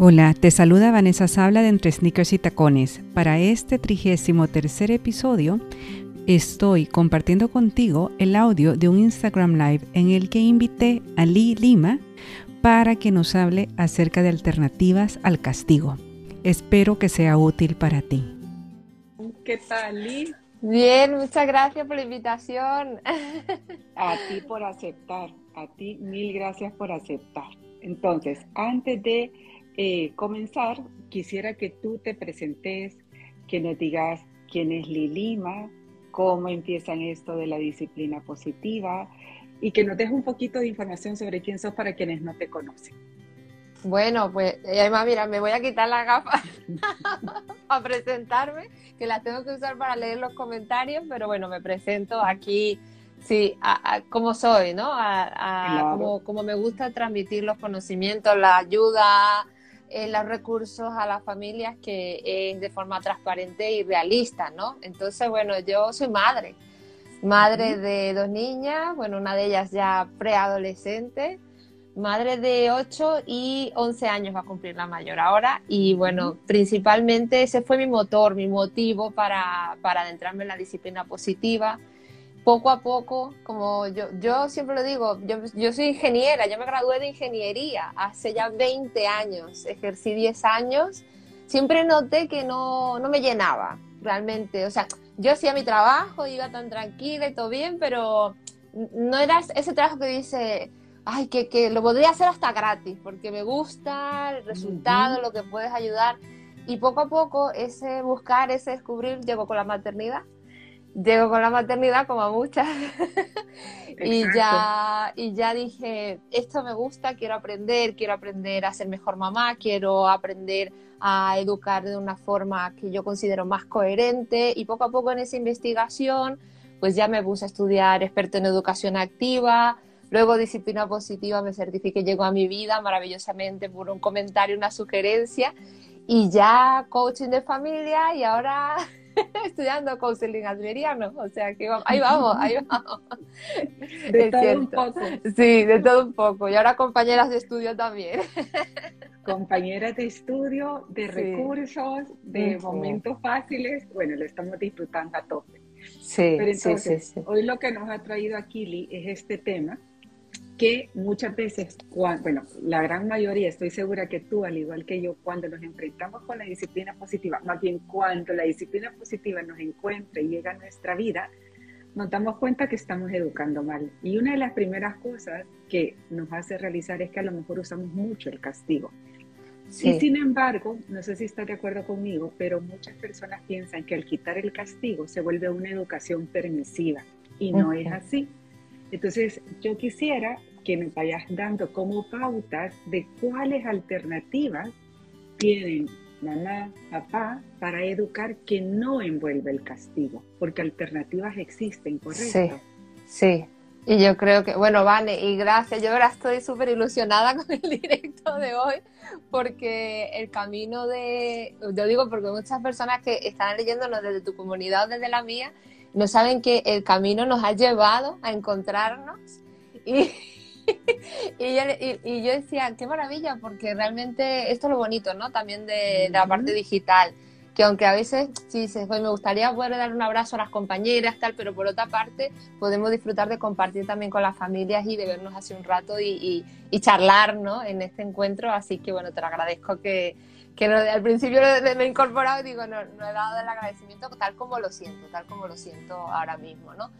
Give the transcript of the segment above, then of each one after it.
Hola, te saluda Vanessa Sabla de Entre Sneakers y Tacones. Para este trigésimo tercer episodio, estoy compartiendo contigo el audio de un Instagram Live en el que invité a Lee Lima para que nos hable acerca de alternativas al castigo. Espero que sea útil para ti. ¿Qué tal, Lee? Bien, muchas gracias por la invitación. A ti por aceptar, a ti mil gracias por aceptar. Entonces, antes de eh, comenzar, quisiera que tú te presentes, que nos digas quién es Lilima, cómo empiezan esto de la disciplina positiva y que nos dejes un poquito de información sobre quién sos para quienes no te conocen. Bueno, pues además, mira, me voy a quitar las gafas a presentarme, que las tengo que usar para leer los comentarios, pero bueno, me presento aquí, sí, como soy, ¿no? A, como, como me gusta transmitir los conocimientos, la ayuda, eh, los recursos a las familias que es de forma transparente y realista, ¿no? Entonces, bueno, yo soy madre, madre de dos niñas, bueno, una de ellas ya preadolescente, madre de 8 y 11 años va a cumplir la mayor ahora. Y bueno, principalmente ese fue mi motor, mi motivo para, para adentrarme en la disciplina positiva poco a poco, como yo, yo siempre lo digo, yo, yo, soy ingeniera, yo me gradué de ingeniería hace ya 20 años, ejercí 10 años, siempre noté que no, no me llenaba realmente, o sea, yo hacía mi trabajo, iba tan tranquila y todo bien, pero no era ese trabajo que dice, ay, que, que lo podría hacer hasta gratis, porque me gusta el resultado, lo que puedes ayudar. Y poco a poco ese buscar, ese descubrir llegó con la maternidad llego con la maternidad como a muchas. Y ya y ya dije esto me gusta quiero aprender quiero aprender a ser mejor mamá quiero aprender a educar de una forma que yo considero más coherente y poco a poco en esa investigación pues ya me puse a estudiar experto en educación activa. Luego disciplina positiva me certifiqué llegó a mi vida maravillosamente por un comentario una sugerencia. Y ya coaching de familia y ahora estudiando counseling adveriano, o sea que ahí vamos, ahí vamos. De todo un poco. Sí, de todo un poco. Y ahora compañeras de estudio también. Compañeras de estudio, de recursos, de momentos fáciles, bueno, lo estamos disfrutando a tope. Sí, Pero entonces, hoy lo que nos ha traído aquí, Lee, es este tema que muchas veces, bueno, la gran mayoría, estoy segura que tú, al igual que yo, cuando nos enfrentamos con la disciplina positiva, más bien cuando la disciplina positiva nos encuentra y llega a nuestra vida, nos damos cuenta que estamos educando mal. Y una de las primeras cosas que nos hace realizar es que a lo mejor usamos mucho el castigo. Y sin embargo, no sé si estás de acuerdo conmigo, pero muchas personas piensan que al quitar el castigo se vuelve una educación permisiva y no es así. Entonces, yo quisiera que me vayas dando como pautas de cuáles alternativas tienen mamá, papá, para educar que no envuelve el castigo, porque alternativas existen, ¿correcto? Sí, sí. Y yo creo que, bueno, Vane, y gracias, yo ahora estoy súper ilusionada con el directo de hoy, porque el camino de, yo digo porque muchas personas que están leyéndonos desde tu comunidad o desde la mía, no saben que el camino nos ha llevado a encontrarnos y, y, yo, decía, qué maravilla, porque realmente esto es lo bonito, ¿no? También de, la parte digital, que aunque a veces sí dices, pues me gustaría poder dar un abrazo a las compañeras, tal, pero por otra parte podemos disfrutar de compartir también con las familias y de vernos hace un rato y, y charlar, ¿no? En este encuentro, así que bueno, te lo agradezco que, que al principio me he incorporado y digo, no, no he dado el agradecimiento tal como lo siento, tal como lo siento ahora mismo, ¿no?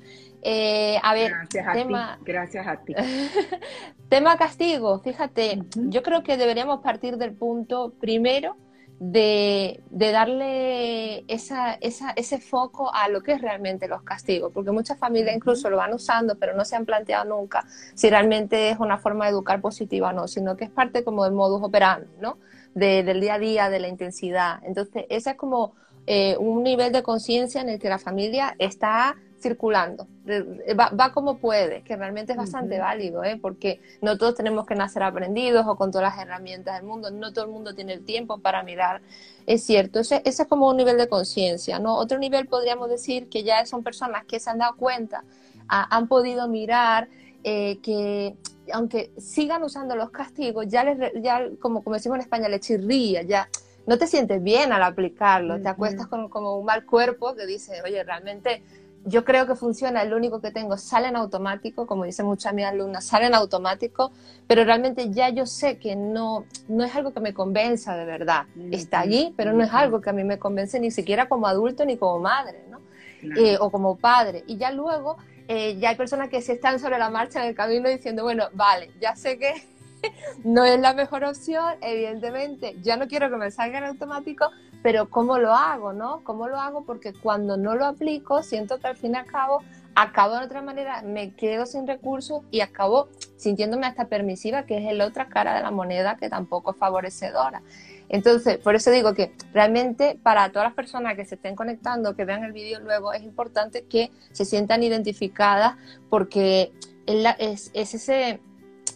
Eh, a ver, gracias tema, a ti, gracias a ti. tema castigo, fíjate, yo creo que deberíamos partir del punto primero de, de darle esa, esa, ese foco a lo que es realmente los castigos, porque muchas familias incluso lo van usando, pero no se han planteado nunca si realmente es una forma de educar positiva o no, sino que es parte como del modus operandi, ¿no? Del día a día, de la intensidad. Entonces, ese es como eh, un nivel de conciencia en el que la familia está circulando, va, como puede, que realmente es bastante válido, ¿eh? porque no todos tenemos que nacer aprendidos o con todas las herramientas del mundo, no todo el mundo tiene el tiempo para mirar, es cierto, ese, ese es como un nivel de conciencia, ¿no? Otro nivel podríamos decir que ya son personas que se han dado cuenta, han podido mirar eh, que aunque sigan usando los castigos, ya, les, ya como, como decimos en España, le chirría, ya no te sientes bien al aplicarlo, te acuestas con como un mal cuerpo que dice, oye, realmente yo creo que funciona, el único que tengo sale en automático, como dicen muchas mis alumnas, sale en automático, pero realmente ya yo sé que no, no es algo que me convenza de verdad. Está allí, pero no es algo que a mí me convence ni siquiera como adulto ni como madre, ¿no? Eh, o como padre. Y ya luego, eh, ya hay personas que se están sobre la marcha en el camino diciendo, bueno, vale, ya sé que no es la mejor opción, evidentemente, ya no quiero que me salga en automático, pero ¿cómo lo hago, no? ¿Cómo lo hago? Porque cuando no lo aplico, siento que al fin y al cabo acabo de otra manera, me quedo sin recursos y acabo sintiéndome hasta permisiva, que es la otra cara de la moneda que tampoco es favorecedora. Entonces, por eso digo que realmente para todas las personas que se estén conectando, que vean el vídeo luego, es importante que se sientan identificadas porque es, es ese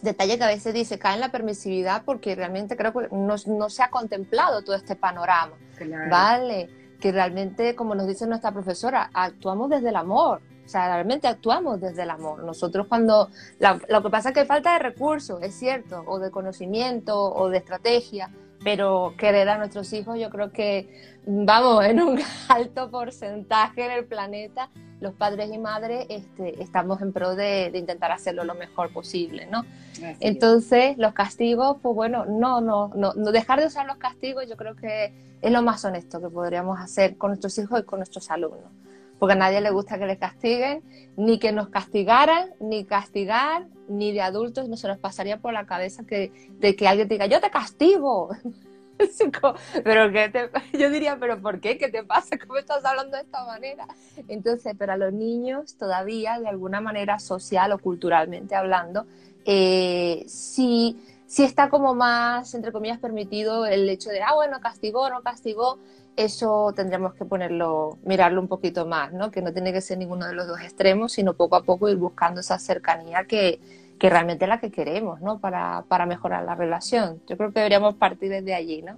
detalle que a veces dice, cae en la permisividad porque realmente creo que no, no se ha contemplado todo este panorama, ¿vale? Que realmente, como nos dice nuestra profesora, actuamos desde el amor, o sea, realmente actuamos desde el amor. Nosotros cuando, lo que pasa es que falta de recursos, es cierto, o de conocimiento, o de estrategia, pero querer a nuestros hijos yo creo que vamos en un alto porcentaje en el planeta los padres y madres este, estamos en pro de, intentar hacerlo lo mejor posible, ¿no? Entonces, los castigos, pues bueno, no, no, no, no, dejar de usar los castigos yo creo que es lo más honesto que podríamos hacer con nuestros hijos y con nuestros alumnos. Porque a nadie le gusta que les castiguen, ni que nos castigaran, ni castigar, ni de adultos no se nos pasaría por la cabeza que, de que alguien diga, yo te castigo. pero que te, yo diría, pero ¿por qué? ¿Qué te pasa? ¿Cómo estás hablando de esta manera? Entonces, pero a los niños todavía, de alguna manera social o culturalmente hablando, eh, sí, sí está como más, entre comillas, permitido el hecho de, ah, bueno, castigó, no castigó, eso tendríamos que ponerlo, mirarlo un poquito más, ¿no? Que no tiene que ser ninguno de los dos extremos, sino poco a poco ir buscando esa cercanía que, que realmente es la que queremos, ¿no? Para, para mejorar la relación. Yo creo que deberíamos partir desde allí, ¿no?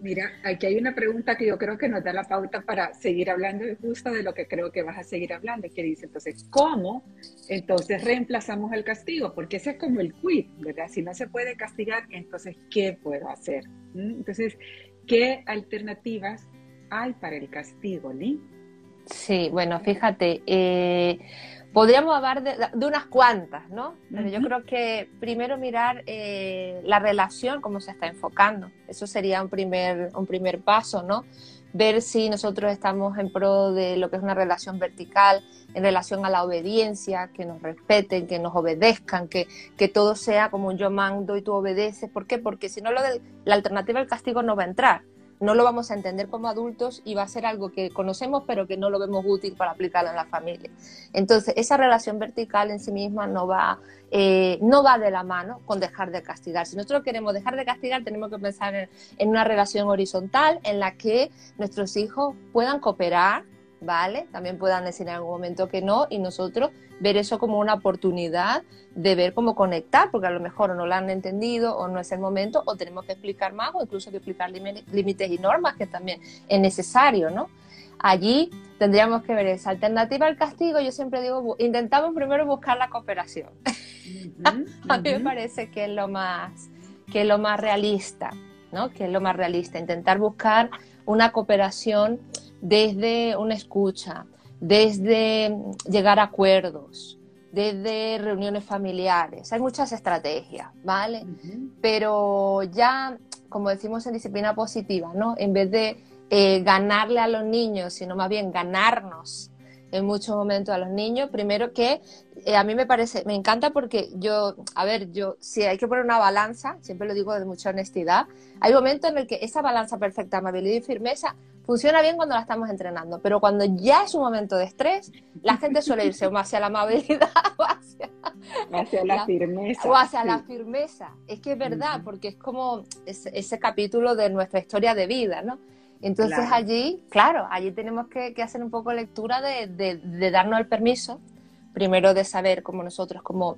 Mira, aquí hay una pregunta que yo creo que nos da la pauta para seguir hablando justo de lo que creo que vas a seguir hablando, que dice, entonces, ¿cómo entonces reemplazamos el castigo? Porque ese es como el quid, ¿verdad? Si no se puede castigar, entonces, ¿qué puedo hacer? ¿Mm? Entonces, ¿qué alternativas hay para el castigo, Lee? Sí, bueno, fíjate, eh, Podríamos hablar de, unas cuantas, ¿no? Pero yo creo que primero mirar eh, la relación, cómo se está enfocando. Eso sería un primer, un primer paso, ¿no? Ver si nosotros estamos en pro de lo que es una relación vertical, en relación a la obediencia, que nos respeten, que nos obedezcan, que, que todo sea como yo mando y tú obedeces. ¿Por qué? Porque si no, lo la alternativa al castigo no va a entrar no lo vamos a entender como adultos y va a ser algo que conocemos pero que no lo vemos útil para aplicarlo en la familia. Entonces, esa relación vertical en sí misma no va, eh, no va de la mano con dejar de castigar. Si nosotros queremos dejar de castigar, tenemos que pensar en una relación horizontal en la que nuestros hijos puedan cooperar, ¿vale? También puedan decir en algún momento que no y nosotros ver eso como una oportunidad de ver cómo conectar, porque a lo mejor no lo han entendido o no es el momento o tenemos que explicar más o incluso que explicar límites y normas que también es necesario, ¿no? Allí tendríamos que ver esa alternativa al castigo. Yo siempre digo, intentamos primero buscar la cooperación. a mí me parece que es lo más, que es lo más realista, ¿no? Que es lo más realista, intentar buscar una cooperación desde una escucha, desde llegar a acuerdos, desde reuniones familiares. Hay muchas estrategias, ¿vale? Pero ya, como decimos en disciplina positiva, ¿no? En vez de eh, ganarle a los niños, sino más bien ganarnos en muchos momentos a los niños. Primero que eh, a mí me parece, me encanta porque yo, a ver, yo, si hay que poner una balanza, siempre lo digo de mucha honestidad, hay momentos en el que esa balanza perfecta, amabilidad y firmeza funciona bien cuando la estamos entrenando, pero cuando ya es un momento de estrés, la gente suele irse más hacia la amabilidad o hacia, la, firmeza. O hacia la firmeza. Es que es verdad, porque es como ese, capítulo de nuestra historia de vida, ¿no? Entonces allí, claro, allí tenemos que, hacer un poco lectura de, de, darnos el permiso, primero de saber cómo nosotros, como,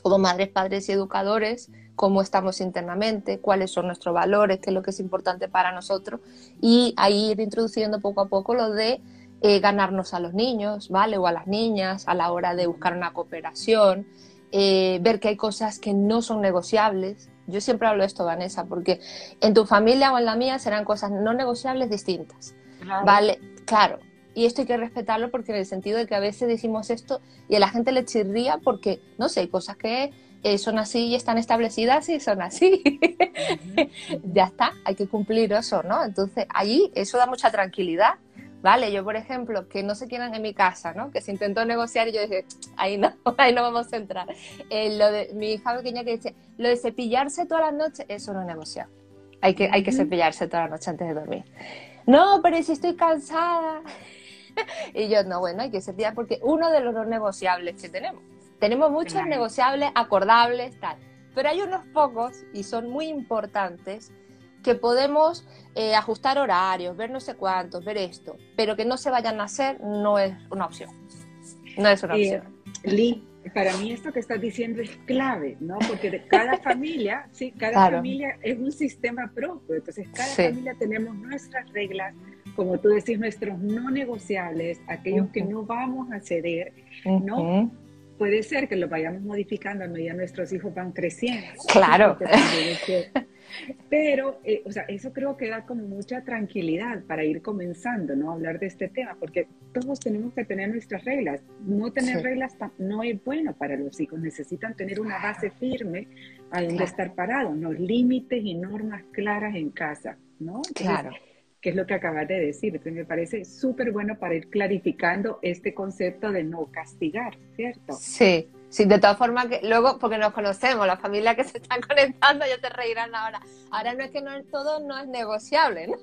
como madres, padres y educadores, cómo estamos internamente, cuáles son nuestros valores, qué es lo que es importante para nosotros y ahí ir introduciendo poco a poco lo de eh, ganarnos a los niños, ¿vale? O a las niñas a la hora de buscar una cooperación, eh, ver que hay cosas que no son negociables. Yo siempre hablo de esto, Vanessa, porque en tu familia o en la mía serán cosas no negociables distintas. Vale, claro. Y esto hay que respetarlo porque en el sentido de que a veces decimos esto y a la gente le chirría porque, no sé, hay cosas que eh, son así y están establecidas y son así. ya está, hay que cumplir eso, ¿no? Entonces, ahí eso da mucha tranquilidad. Vale, yo por ejemplo, que no se quieran en mi casa, ¿no? Que se intentó negociar y yo dije, ahí no, ahí no vamos a entrar. Eh, lo de mi hija pequeña que dice, lo de cepillarse todas las noches, eso no es negociar. Hay que, hay que cepillarse toda la noche antes de dormir. No, pero si estoy cansada. y yo, no, bueno, hay que cepillar porque uno de los no negociables que tenemos tenemos muchos negociables, acordables, tal. Pero hay unos pocos, y son muy importantes, que podemos eh, ajustar horarios, ver no sé cuántos, ver esto, pero que no se vayan a hacer no es una opción. No es una eh, opción. Lee, para mí esto que estás diciendo es clave, ¿no? Porque cada familia, sí, cada familia es un sistema propio. Entonces, cada familia tenemos nuestras reglas, como tú decís, nuestros no negociables, aquellos que no vamos a ceder, ¿no? Puede ser que lo vayamos modificando a medida nuestros hijos van creciendo. Claro. Pero, eh, o sea, eso creo que da como mucha tranquilidad para ir comenzando, ¿no? Hablar de este tema, porque todos tenemos que tener nuestras reglas. No tener reglas no es bueno para los hijos. Necesitan tener una base firme a donde estar parados, ¿no? Límites y normas claras en casa, ¿no? claro que es lo que acabas de decir. Entonces me parece súper bueno para ir clarificando este concepto de no castigar, ¿cierto? Sí, sí, de todas formas que luego, porque nos conocemos, la familia que se están conectando, ya te reirán ahora. Ahora no es que no, todo no es negociable, ¿no?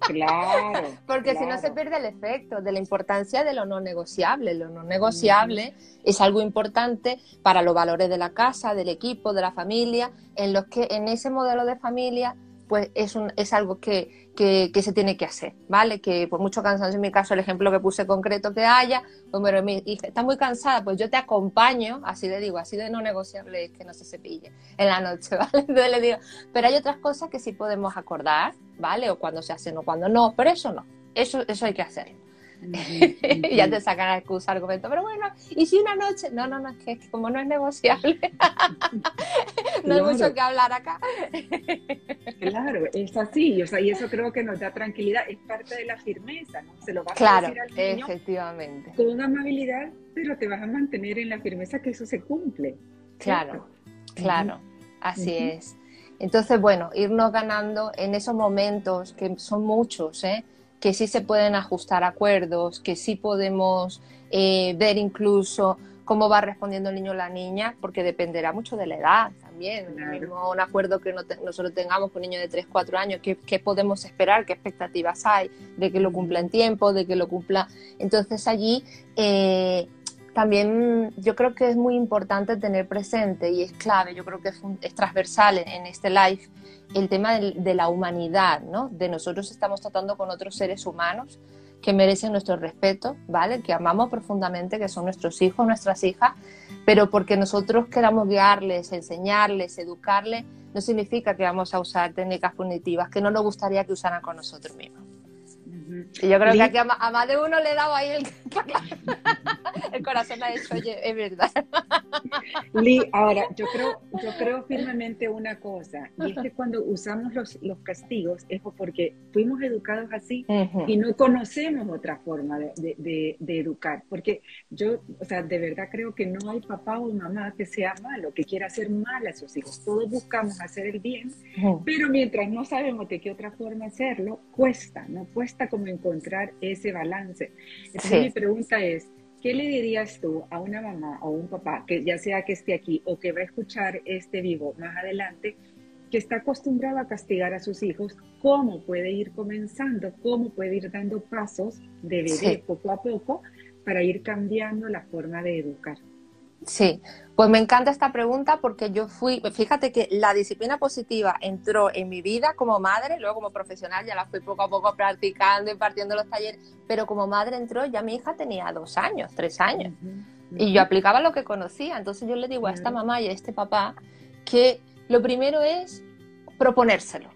Claro. Porque si no se pierde el efecto de la importancia de lo no negociable. Lo no negociable es algo importante para los valores de la casa, del equipo, de la familia, en los que en ese modelo de familia pues es, algo que, que, se tiene que hacer, ¿vale? Que por mucho cansancio, en mi caso, el ejemplo que puse concreto que haya, pues pero mi está muy cansada, pues yo te acompaño, así le digo, así de no negociable es que no se cepille en la noche, ¿vale? Entonces le digo, pero hay otras cosas que sí podemos acordar, ¿vale? O cuando se hacen o cuando no, pero eso no, eso, eso hay que hacer. ya te sacan la excusa, argumento, pero bueno, ¿y si una noche? No, no, no, es que, como no es negociable, no hay mucho que hablar acá. claro, es así, o sea, y eso creo que nos da tranquilidad, es parte de la firmeza, ¿no? Se lo vas a decir al niño efectivamente. con amabilidad, pero te vas a mantener en la firmeza que eso se cumple. Claro, claro, así es. Entonces, bueno, irnos ganando en esos momentos, que son muchos, ¿eh? Que sí se pueden ajustar acuerdos, que sí podemos eh, ver incluso cómo va respondiendo el niño o la niña, porque dependerá mucho de la edad también. Mismo un acuerdo que nosotros tengamos con un niño de 3, 4 años, ¿qué, podemos esperar? ¿Qué expectativas hay? De que lo cumpla en tiempo, de que lo cumpla. Entonces allí eh, también yo creo que es muy importante tener presente y es clave, yo creo que es, transversal en este live el tema de, la humanidad, ¿no? De nosotros estamos tratando con otros seres humanos que merecen nuestro respeto, ¿vale? Que amamos profundamente, que son nuestros hijos, nuestras hijas, pero porque nosotros queramos guiarles, enseñarles, educarles, no significa que vamos a usar técnicas punitivas que no nos gustaría que usaran con nosotros mismos. Y yo creo que aquí a, más de uno le he dado ahí el, el corazón ha dicho, oye, es verdad. Lee, ahora, yo creo, yo creo firmemente una cosa, y es que cuando usamos los, los castigos es porque fuimos educados así y no conocemos otra forma de, de, de, educar. Porque yo, o sea, de verdad creo que no hay papá o mamá que sea malo, que quiera hacer mal a sus hijos. Todos buscamos hacer el bien, pero mientras no sabemos de qué otra forma hacerlo, cuesta, ¿no? Cuesta como encontrar ese balance. Entonces mi pregunta es, ¿qué le dirías tú a una mamá o un papá, que ya sea que esté aquí o que va a escuchar este vivo más adelante, que está acostumbrado a castigar a sus hijos, cómo puede ir comenzando, cómo puede ir dando pasos de bebé poco a poco para ir cambiando la forma de educar? Sí, pues me encanta esta pregunta porque yo fui, fíjate que la disciplina positiva entró en mi vida como madre, luego como profesional ya la fui poco a poco practicando, impartiendo los talleres, pero como madre entró, ya mi hija tenía dos años, tres años, y yo aplicaba lo que conocía, entonces yo le digo a esta mamá y a este papá que lo primero es proponérselo,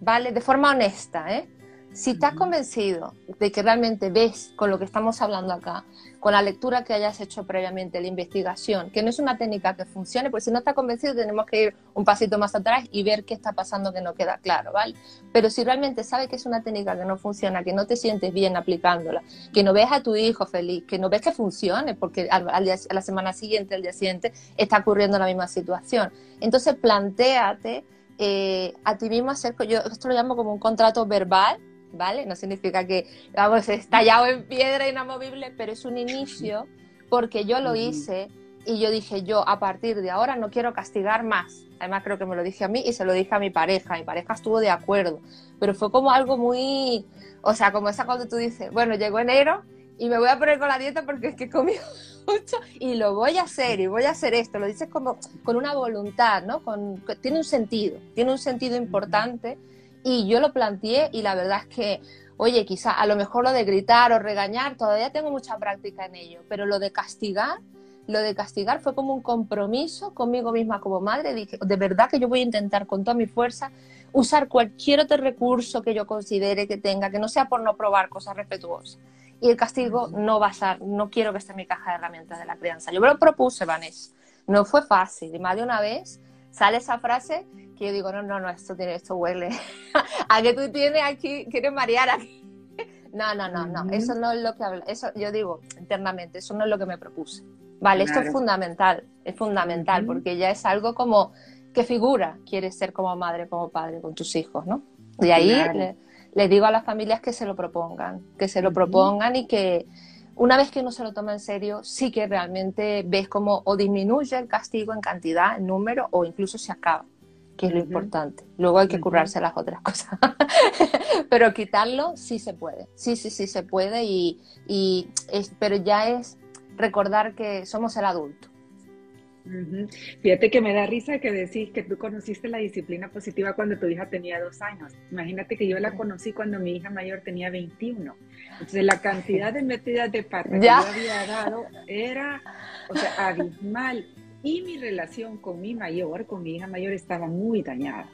¿vale? De forma honesta, ¿eh? Si estás convencido de que realmente ves con lo que estamos hablando acá, con la lectura que hayas hecho previamente, la investigación, que no es una técnica que funcione, porque si no estás convencido tenemos que ir un pasito más atrás y ver qué está pasando que no queda claro, ¿vale? Pero si realmente sabes que es una técnica que no funciona, que no te sientes bien aplicándola, que no ves a tu hijo feliz, que no ves que funcione, porque al, a la semana siguiente, al día siguiente, está ocurriendo la misma situación. Entonces planteate eh, a ti mismo hacer, yo esto lo llamo como un contrato verbal, ¿vale? No significa que, vamos, estallado en piedra inamovible, pero es un inicio porque yo lo hice y yo dije, yo a partir de ahora no quiero castigar más. Además creo que me lo dije a mí y se lo dije a mi pareja. Mi pareja estuvo de acuerdo, pero fue como algo muy, o sea, como esa cuando tú dices, bueno, llegó enero y me voy a poner con la dieta porque es que comí mucho y lo voy a hacer y voy a hacer esto. Lo dices como con una voluntad, ¿no? Con, tiene un sentido, tiene un sentido importante y yo lo planteé y la verdad es que, oye, quizá a lo mejor lo de gritar o regañar, todavía tengo mucha práctica en ello, pero lo de castigar, lo de castigar fue como un compromiso conmigo misma como madre. Dije, de verdad que yo voy a intentar con toda mi fuerza usar cualquier otro recurso que yo considere que tenga, que no sea por no probar cosas respetuosas. Y el castigo no va a ser, no quiero que esté en mi caja de herramientas de la crianza. Yo me lo propuse, Vanessa. No fue fácil. Y más de una vez sale esa frase que yo digo, no, no, no, esto, tiene, esto huele. a que tú tienes aquí, quieres marear aquí. no, no, no, no, eso no es lo que hablo. Eso yo digo internamente, eso no es lo que me propuse. Vale, esto es fundamental, es fundamental, porque ya es algo como que figura, quieres ser como madre, como padre con tus hijos, ¿no? Y ahí les digo a las familias que se lo propongan, que se lo propongan y que una vez que uno se lo toma en serio, sí que realmente ves cómo o disminuye el castigo en cantidad, en número, o incluso se acaba, que es lo importante. Luego hay que curarse las otras cosas. pero quitarlo sí se puede, sí, sí, sí se puede, y, y es, pero ya es recordar que somos el adulto Fíjate que me da risa que decís que tú conociste la disciplina positiva cuando tu hija tenía dos años. Imagínate que yo la conocí cuando mi hija mayor tenía 21. Entonces la cantidad de metidas de pata que yo había dado era, o sea, abismal. Y mi relación con mi mayor, con mi hija mayor, estaba muy dañada.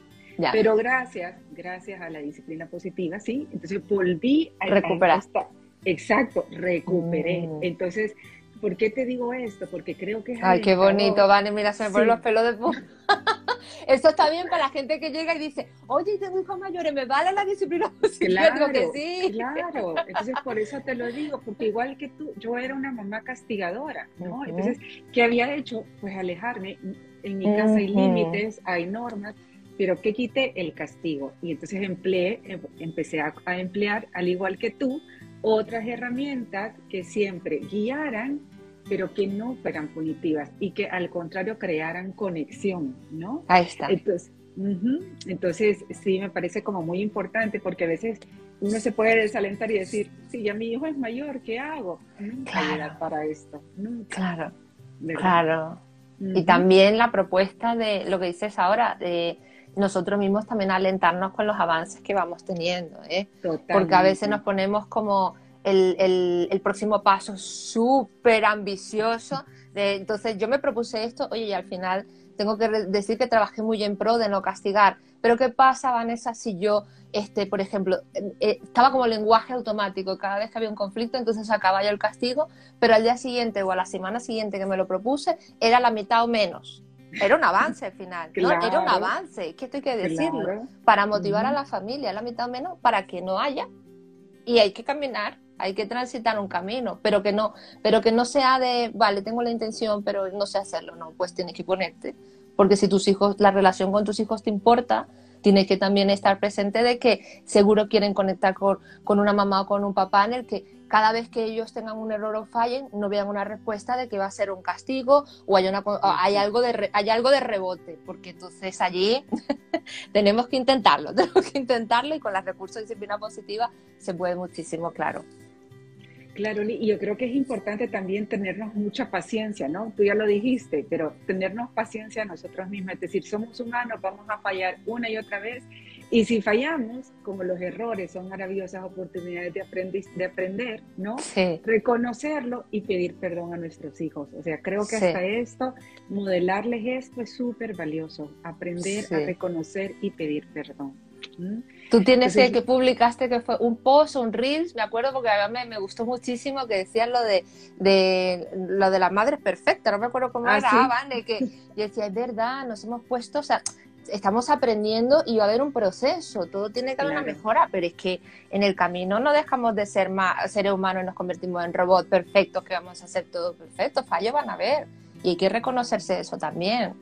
Pero gracias, gracias a la disciplina positiva, sí. Entonces volví a recuperar. Exacto, recuperé. Mm. Entonces ¿Por qué te digo esto? Porque creo que es... Ay, qué bonito, Vane, mira, se me ponen los pelos de punta. Esto está bien para la gente que llega y dice, oye, tengo hijos mayores, ¿me vale la disciplina Claro, que sí. Claro, entonces por eso te lo digo, porque igual que tú, yo era una mamá castigadora, ¿no? Entonces, ¿qué había hecho? Pues alejarme. En mi casa hay límites, hay normas, pero ¿qué quité? El castigo. Y entonces empleé, em, empecé a emplear, al igual que tú, otras herramientas que siempre guiaran, pero que no fueran punitivas y que al contrario crearan conexión, ¿no? Ahí está. Entonces, entonces sí me parece como muy importante porque a veces uno se puede desalentar y decir, si ya mi hijo es mayor, ¿qué hago? Nunca para esto, nunca. Claro, claro. Y también la propuesta de lo que dices ahora, de nosotros mismos también alentarnos con los avances que vamos teniendo, ¿eh? Porque a veces nos ponemos como el, el, próximo paso súper ambicioso. De, entonces yo me propuse esto, oye, y al final tengo que decir que trabajé muy en pro de no castigar. Pero ¿qué pasa, Vanessa, si yo, este, por ejemplo, eh, eh, estaba como lenguaje automático, cada vez que había un conflicto, entonces sacaba yo el castigo, pero al día siguiente o a la semana siguiente que me lo propuse, era la mitad o menos. Era un avance al final, ¿no? Era un avance, que esto hay que decirlo, para motivar a la familia, la mitad menos, para que no haya. Y hay que caminar, hay que transitar un camino, pero que no, pero que no sea de, vale, tengo la intención, pero no sé hacerlo, no, pues tienes que ponerte. Porque si tus hijos, la relación con tus hijos te importa, tienes que también estar presente de que seguro quieren conectar con, con una mamá o con un papá en el que cada vez que ellos tengan un error o fallen, no vean una respuesta de que va a ser un castigo o hay, una, hay, algo, de, hay algo de rebote, porque entonces allí tenemos que intentarlo, tenemos que intentarlo y con los recursos de disciplina positiva se puede muchísimo, claro. Claro, y yo creo que es importante también tenernos mucha paciencia, ¿no? Tú ya lo dijiste, pero tenernos paciencia nosotros mismos, es decir, somos humanos, vamos a fallar una y otra vez y si fallamos, como los errores son maravillosas oportunidades de, aprender, de aprender ¿no? Reconocerlo y pedir perdón a nuestros hijos. O sea, creo que hasta esto, modelarles esto es súper valioso, aprender a reconocer y pedir perdón. Tú tienes el que publicaste que fue un post un reels, me acuerdo porque a mí me gustó muchísimo que decías lo de, de lo de las madres perfectas, no me acuerdo cómo Ah, era, sí. ah, vale, que yo decía, es verdad, nos hemos puesto, o sea, estamos aprendiendo y va a haber un proceso, todo tiene que haber una mejora, pero es que en el camino no dejamos de ser más, seres humanos y nos convertimos en robots perfectos, que vamos a hacer todo perfecto, fallos van a haber y hay que reconocerse eso también.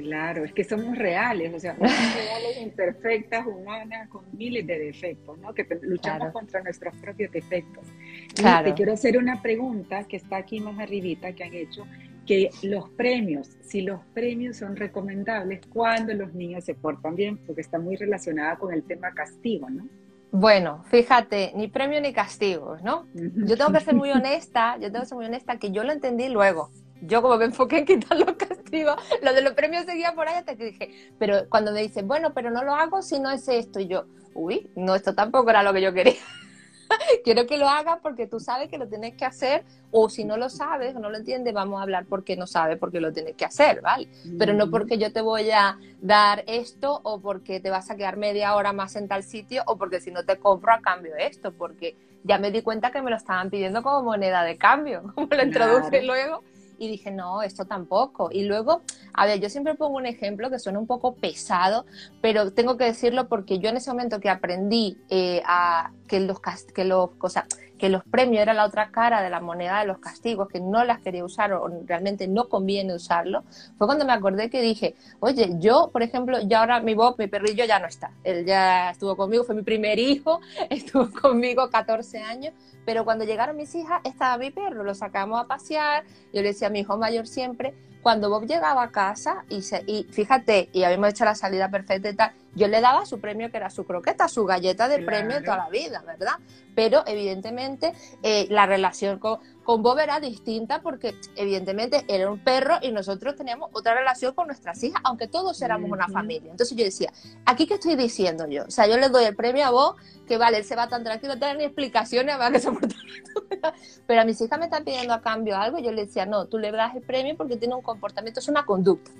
Claro, es que somos reales, o sea, somos reales, imperfectas, humanas, con miles de defectos, ¿no? Que te- luchamos Claro. contra nuestros propios defectos. Y Claro. te quiero hacer una pregunta que está aquí más arribita que han hecho, que los premios, si los premios son recomendables cuando los niños se portan bien, porque está muy relacionada con el tema castigo, ¿no? Bueno, fíjate, ni premio ni castigos, ¿no? Yo tengo que ser muy honesta, yo tengo que ser muy honesta que yo lo entendí luego. Yo como me enfoqué en quitar los castigos, lo de los premios seguía por ahí hasta que dije, pero cuando me dicen, bueno, pero no lo hago si no es esto, y yo, uy, no, esto tampoco era lo que yo quería. Quiero que lo hagas porque tú sabes que lo tienes que hacer, o si no lo sabes o no lo entiendes, vamos a hablar porque no sabes porque lo tienes que hacer, ¿vale? pero no porque yo te voy a dar esto o porque te vas a quedar media hora más en tal sitio o porque si no te compro a cambio esto, porque ya me di cuenta que me lo estaban pidiendo como moneda de cambio, como lo Claro. luego. Y dije, no, esto tampoco. Y luego, a ver, yo siempre pongo un ejemplo que suena un poco pesado, pero tengo que decirlo porque yo en ese momento que aprendí eh, a que los, que los, o que los premios era la otra cara de la moneda de los castigos, que no las quería usar o realmente no conviene usarlo, fue cuando me acordé que dije, oye, yo, por ejemplo, ya ahora mi Bob, mi perrillo ya no está. Él ya estuvo conmigo, fue mi primer hijo, estuvo conmigo 14 años, pero cuando llegaron mis hijas estaba mi perro, lo sacamos a pasear, yo le decía a mi hijo mayor siempre, cuando Bob llegaba a casa y, se, y fíjate, y habíamos hecho la salida perfecta y tal, yo le daba su premio que era su croqueta, su galleta de Claro. premio de toda la vida, ¿verdad? Pero evidentemente eh, la relación con, con Bob era distinta porque evidentemente era un perro y nosotros teníamos otra relación con nuestras hijas, aunque todos éramos una familia. Entonces yo decía, ¿aquí qué estoy diciendo yo? O sea, yo le doy el premio a Bob, que vale, él se va tan tranquilo, no tiene ni explicaciones, va que soportar pero a mis hijas me están pidiendo a cambio algo y yo le decía, no, tú le das el premio porque tiene un comportamiento, es una conducta.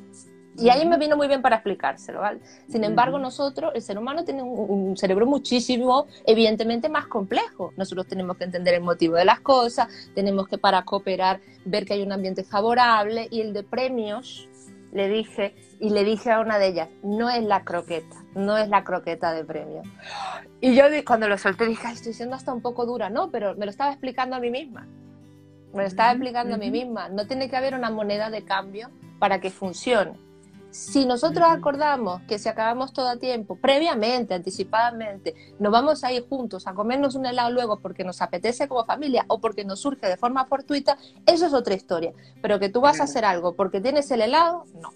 Y ahí me vino muy bien para explicárselo, ¿vale? Sin embargo, nosotros, el ser humano tiene un, un cerebro muchísimo, evidentemente, más complejo. Nosotros tenemos que entender el motivo de las cosas, tenemos que para cooperar ver que hay un ambiente favorable y el de premios, le dije, y le dije a una de ellas, no es la croqueta, no es la croqueta de premio. Y yo cuando lo solté dije, "Ay, estoy siendo hasta un poco dura, no, pero me lo estaba explicando a mí misma. Me lo estaba explicando a mí misma. No tiene que haber una moneda de cambio para que funcione. Si nosotros acordamos que si acabamos todo a tiempo, previamente, anticipadamente, nos vamos a ir juntos a comernos un helado luego porque nos apetece como familia o porque nos surge de forma fortuita, eso es otra historia. Pero que tú vas a hacer algo porque tienes el helado, no.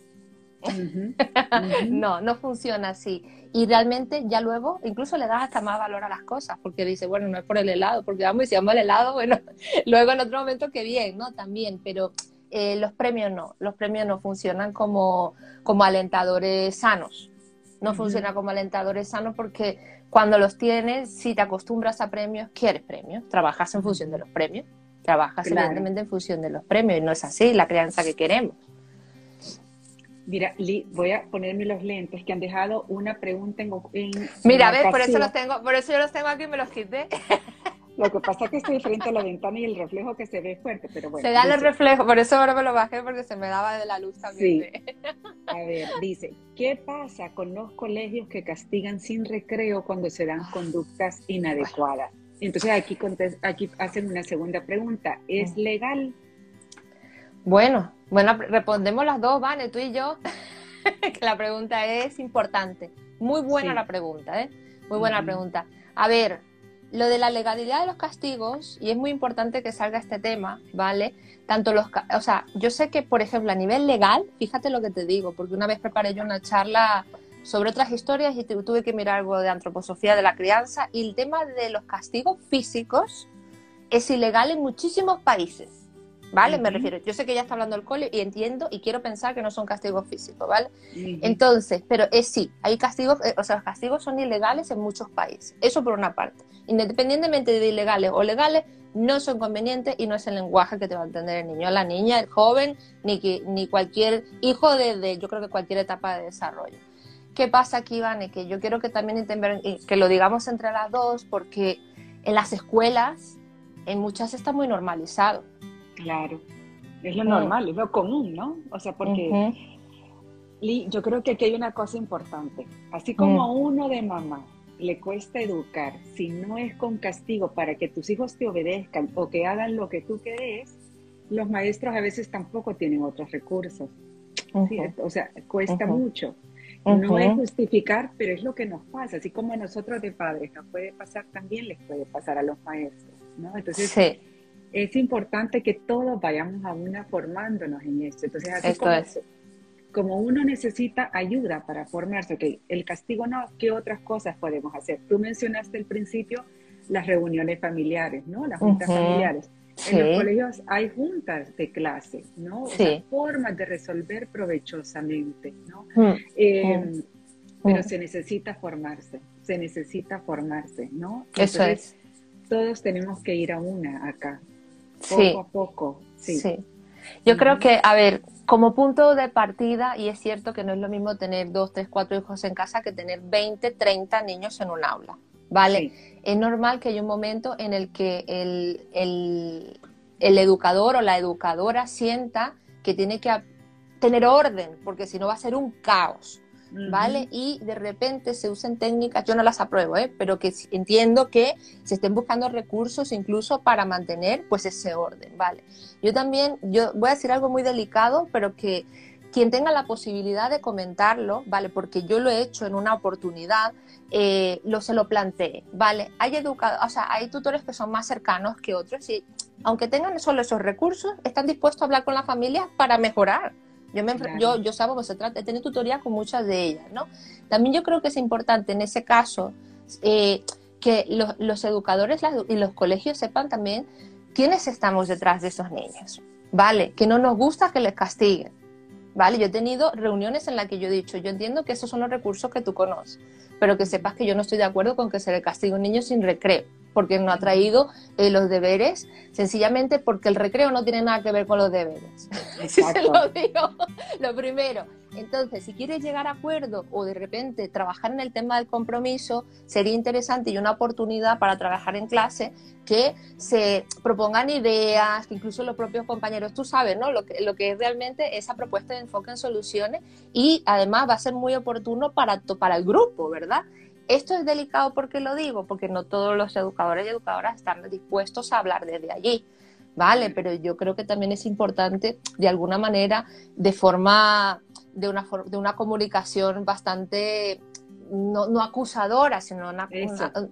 No, no funciona así. Y realmente ya luego incluso le das hasta más valor a las cosas, porque dice, bueno, no es por el helado, porque vamos y si vamos al helado, bueno, luego en otro momento que bien, ¿no? También, pero eh, los premios no, los premios no funcionan como, como alentadores sanos. No Ujú. funciona como alentadores sanos porque cuando los tienes, si te acostumbras a premios, quieres premios, trabajas en función de los premios, trabajas Claro. evidentemente en función de los premios, y no es así la crianza que queremos. Mira, Li, voy a ponerme los lentes que han dejado una pregunta en... en Mira, a ver, por eso los tengo, por eso yo los tengo aquí y me los quité. Lo que pasa es que estoy frente a la ventana y el reflejo que se ve es fuerte, pero bueno. se da el reflejo, por eso ahora me lo bajé porque se me daba de la luz también. Sí. de- A ver, dice, ¿qué pasa con los colegios que castigan sin recreo cuando se dan conductas inadecuadas? Entonces aquí, aquí hacen una segunda pregunta. ¿Es legal? Bueno, bueno, respondemos las dos, Vane, tú y yo, que la pregunta es importante. Muy buena Sí. la pregunta, ¿eh? Muy buena la pregunta. A ver, lo de la legalidad de los castigos, y es muy importante que salga este tema, ¿vale? Tanto los, o sea, yo sé que, por ejemplo, a nivel legal, fíjate lo que te digo, porque una vez preparé yo una charla sobre otras historias y tu- tuve que mirar algo de antroposofía de la crianza, y el tema de los castigos físicos es ilegal en muchísimos países. ¿Vale? Me refiero, yo sé que ya está hablando el cole y entiendo y quiero pensar que no son castigos físicos, ¿vale? Entonces, pero es sí, hay castigos, eh, o sea, los castigos son ilegales en muchos países. Eso por una parte. Independientemente de ilegales o legales, no son convenientes y no es el lenguaje que te va a entender el niño, la niña, el joven, ni, que, ni cualquier hijo de, de, yo creo que cualquier etapa de desarrollo. qué pasa aquí, Vane? Que yo quiero que también que lo digamos entre las dos, porque en las escuelas, en muchas está muy normalizado. Claro, es lo normal, es lo común, ¿no? O sea, porque yo creo que aquí hay una cosa importante. Así como a uno de mamá le cuesta educar, si no es con castigo para que tus hijos te obedezcan o que hagan lo que tú querés, los maestros a veces tampoco tienen otros recursos. O sea, cuesta mucho. No es justificar, pero es lo que nos pasa. Así como a nosotros de padres nos puede pasar, también les puede pasar a los maestros. ¿no? Entonces, es importante que todos vayamos a una formándonos en esto. Entonces, así como, como uno necesita ayuda para formarse, ok, el castigo no, ¿qué otras cosas podemos hacer? Tú mencionaste al principio las reuniones familiares, ¿no? Las juntas familiares. En los colegios hay juntas de clase, ¿no? O sea, formas de resolver provechosamente, ¿no? Mm. Eh, mm. Pero mm. se necesita formarse, se necesita formarse, ¿no? Eso es. Todos tenemos que ir a una acá, poco a poco. Sí. Yo creo que, a ver, como punto de partida, y es cierto que no es lo mismo tener dos, tres, cuatro hijos en casa que tener 20, 30 niños en un aula, ¿vale? Es normal que haya un momento en el que el, el, el educador o la educadora sienta que tiene que tener orden, porque si no va a ser un caos. ¿Vale? Y de repente se usen técnicas, yo no las apruebo, ¿eh? pero que entiendo que se estén buscando recursos incluso para mantener pues ese orden, ¿vale? Yo también, yo voy a decir algo muy delicado, pero que quien tenga la posibilidad de comentarlo, ¿vale? Porque yo lo he hecho en una oportunidad, eh, lo se lo planteé, ¿vale? Hay educados, o sea, hay tutores que son más cercanos que otros y aunque tengan solo esos recursos, están dispuestos a hablar con la familia para mejorar, yo, me, yo, yo sabo que se trata de tener tutoría con muchas de ellas, ¿no? También yo creo que es importante en ese caso eh, que los, educadores y los colegios sepan también quiénes estamos detrás de esos niños, ¿vale? Que no nos gusta que les castiguen, ¿vale? Yo he tenido reuniones en las que yo he dicho, yo entiendo que esos son los recursos que tú conoces, pero que sepas que yo no estoy de acuerdo con que se le castigue a un niño sin recreo porque no ha traído eh, los deberes, sencillamente porque el recreo no tiene nada que ver con los deberes. Si se lo digo, lo primero. Entonces, si quieres llegar a acuerdo o de repente trabajar en el tema del compromiso, sería interesante y una oportunidad para trabajar en clase que se propongan ideas, que incluso los propios compañeros, tú sabes, ¿no? Lo que, lo que es realmente esa propuesta de enfoque en soluciones y además va a ser muy oportuno para, para el grupo, ¿verdad? Esto es delicado porque lo digo, porque no todos los educadores y educadoras están dispuestos a hablar desde allí, ¿vale? Pero yo creo que también es importante, de alguna manera, de forma, de una, de una comunicación bastante no, acusadora, sino una,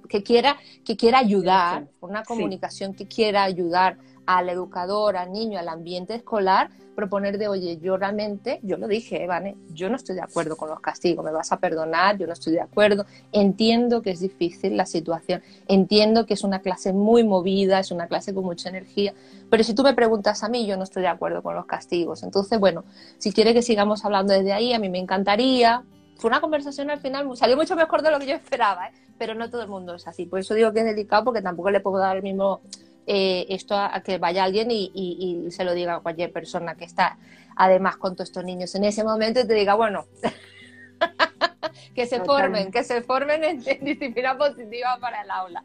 que, quiera, que quiera ayudar, una comunicación que quiera ayudar al educador, al niño, al ambiente escolar, proponer de, oye, yo realmente, yo lo dije, Vane, yo no estoy de acuerdo con los castigos, me vas a perdonar, yo no estoy de acuerdo, entiendo que es difícil la situación, entiendo que es una clase muy movida, es una clase con mucha energía, pero si tú me preguntas a mí, yo no estoy de acuerdo con los castigos. Entonces, bueno, si quiere que sigamos hablando desde ahí, a mí me encantaría. Fue una conversación al final, salió mucho mejor de lo que yo esperaba, ¿eh? pero no todo el mundo es así. Por eso digo que es delicado, porque tampoco le puedo dar el mismo eh, esto a, que vaya alguien y, se lo diga a cualquier persona que está además con todos estos niños en ese momento y te diga, bueno, que se formen, que se formen en, disciplina positiva para el aula.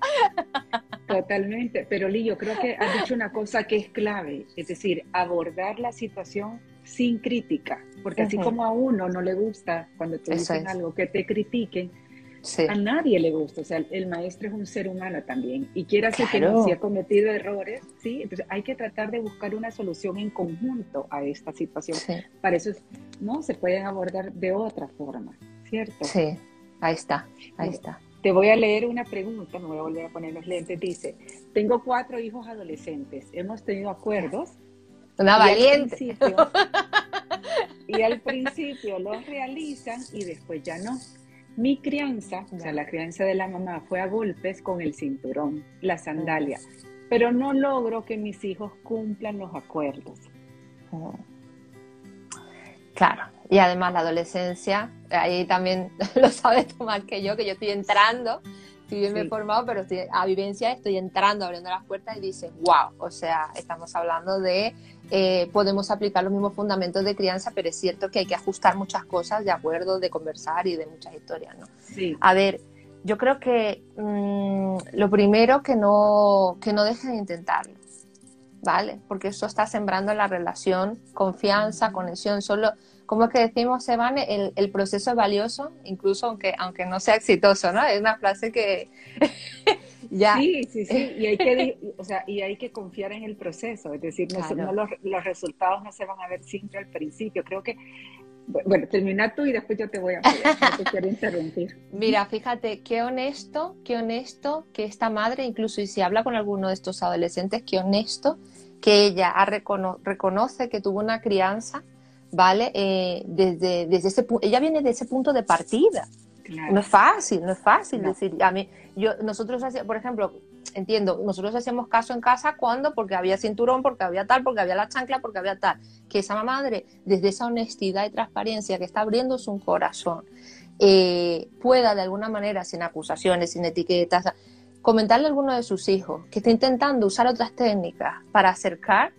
Totalmente, pero Lee, yo creo que has dicho una cosa que es clave, es decir, abordar la situación sin crítica, porque así como a uno no le gusta cuando te dicen algo que te critiquen, a nadie le gusta, o sea, el maestro es un ser humano también y quiere hacer que no se ha cometido errores, ¿sí? Entonces hay que tratar de buscar una solución en conjunto a esta situación. Para eso, ¿no? Se pueden abordar de otra forma, ¿cierto? Sí, ahí está, ahí está. Te voy a leer una pregunta, me voy a volver a poner los lentes. Dice, tengo cuatro hijos adolescentes, hemos tenido acuerdos. Una valiente. y al principio los realizan y después ya no. Mi crianza, o sea, la crianza de la mamá fue a golpes con el cinturón, la sandalia, pero no logro que mis hijos cumplan los acuerdos. Claro, y además la adolescencia, ahí también lo sabes tú más que yo, que yo estoy entrando, estoy bien, me he formado, pero estoy a vivencia, estoy entrando, abriendo las puertas y dices, wow, o sea, estamos hablando de, eh, podemos aplicar los mismos fundamentos de crianza, pero es cierto que hay que ajustar muchas cosas de acuerdo, de conversar y de muchas historias, ¿no? Sí. A ver, yo creo que mm, lo primero que no, que no dejen de intentarlo, ¿vale? Porque eso está sembrando la relación, confianza, conexión, solo como es que decimos, Evane, el, el proceso es valioso, incluso aunque, aunque no sea exitoso, ¿no? Es una frase que ya... Sí, sí, sí, y hay, que, o sea, y hay que confiar en el proceso, es decir, no, los, los, resultados no se van a ver siempre al principio. Creo que, bueno, termina tú y después yo te voy a no te quiero interrumpir. Mira, fíjate, qué honesto, qué honesto que esta madre, incluso y si habla con alguno de estos adolescentes, qué honesto que ella recono reconoce que tuvo una crianza ¿vale? Eh, desde, desde ese ella viene de ese punto de partida. No es fácil, no es fácil decir, a mí, yo, nosotros, por ejemplo, entiendo, nosotros hacíamos caso en casa cuando, porque había cinturón, porque había tal, porque había la chancla, porque había tal, que esa madre, desde esa honestidad y transparencia que está abriendo su corazón, eh, pueda de alguna manera, sin acusaciones, sin etiquetas, comentarle a alguno de sus hijos que está intentando usar otras técnicas para acercar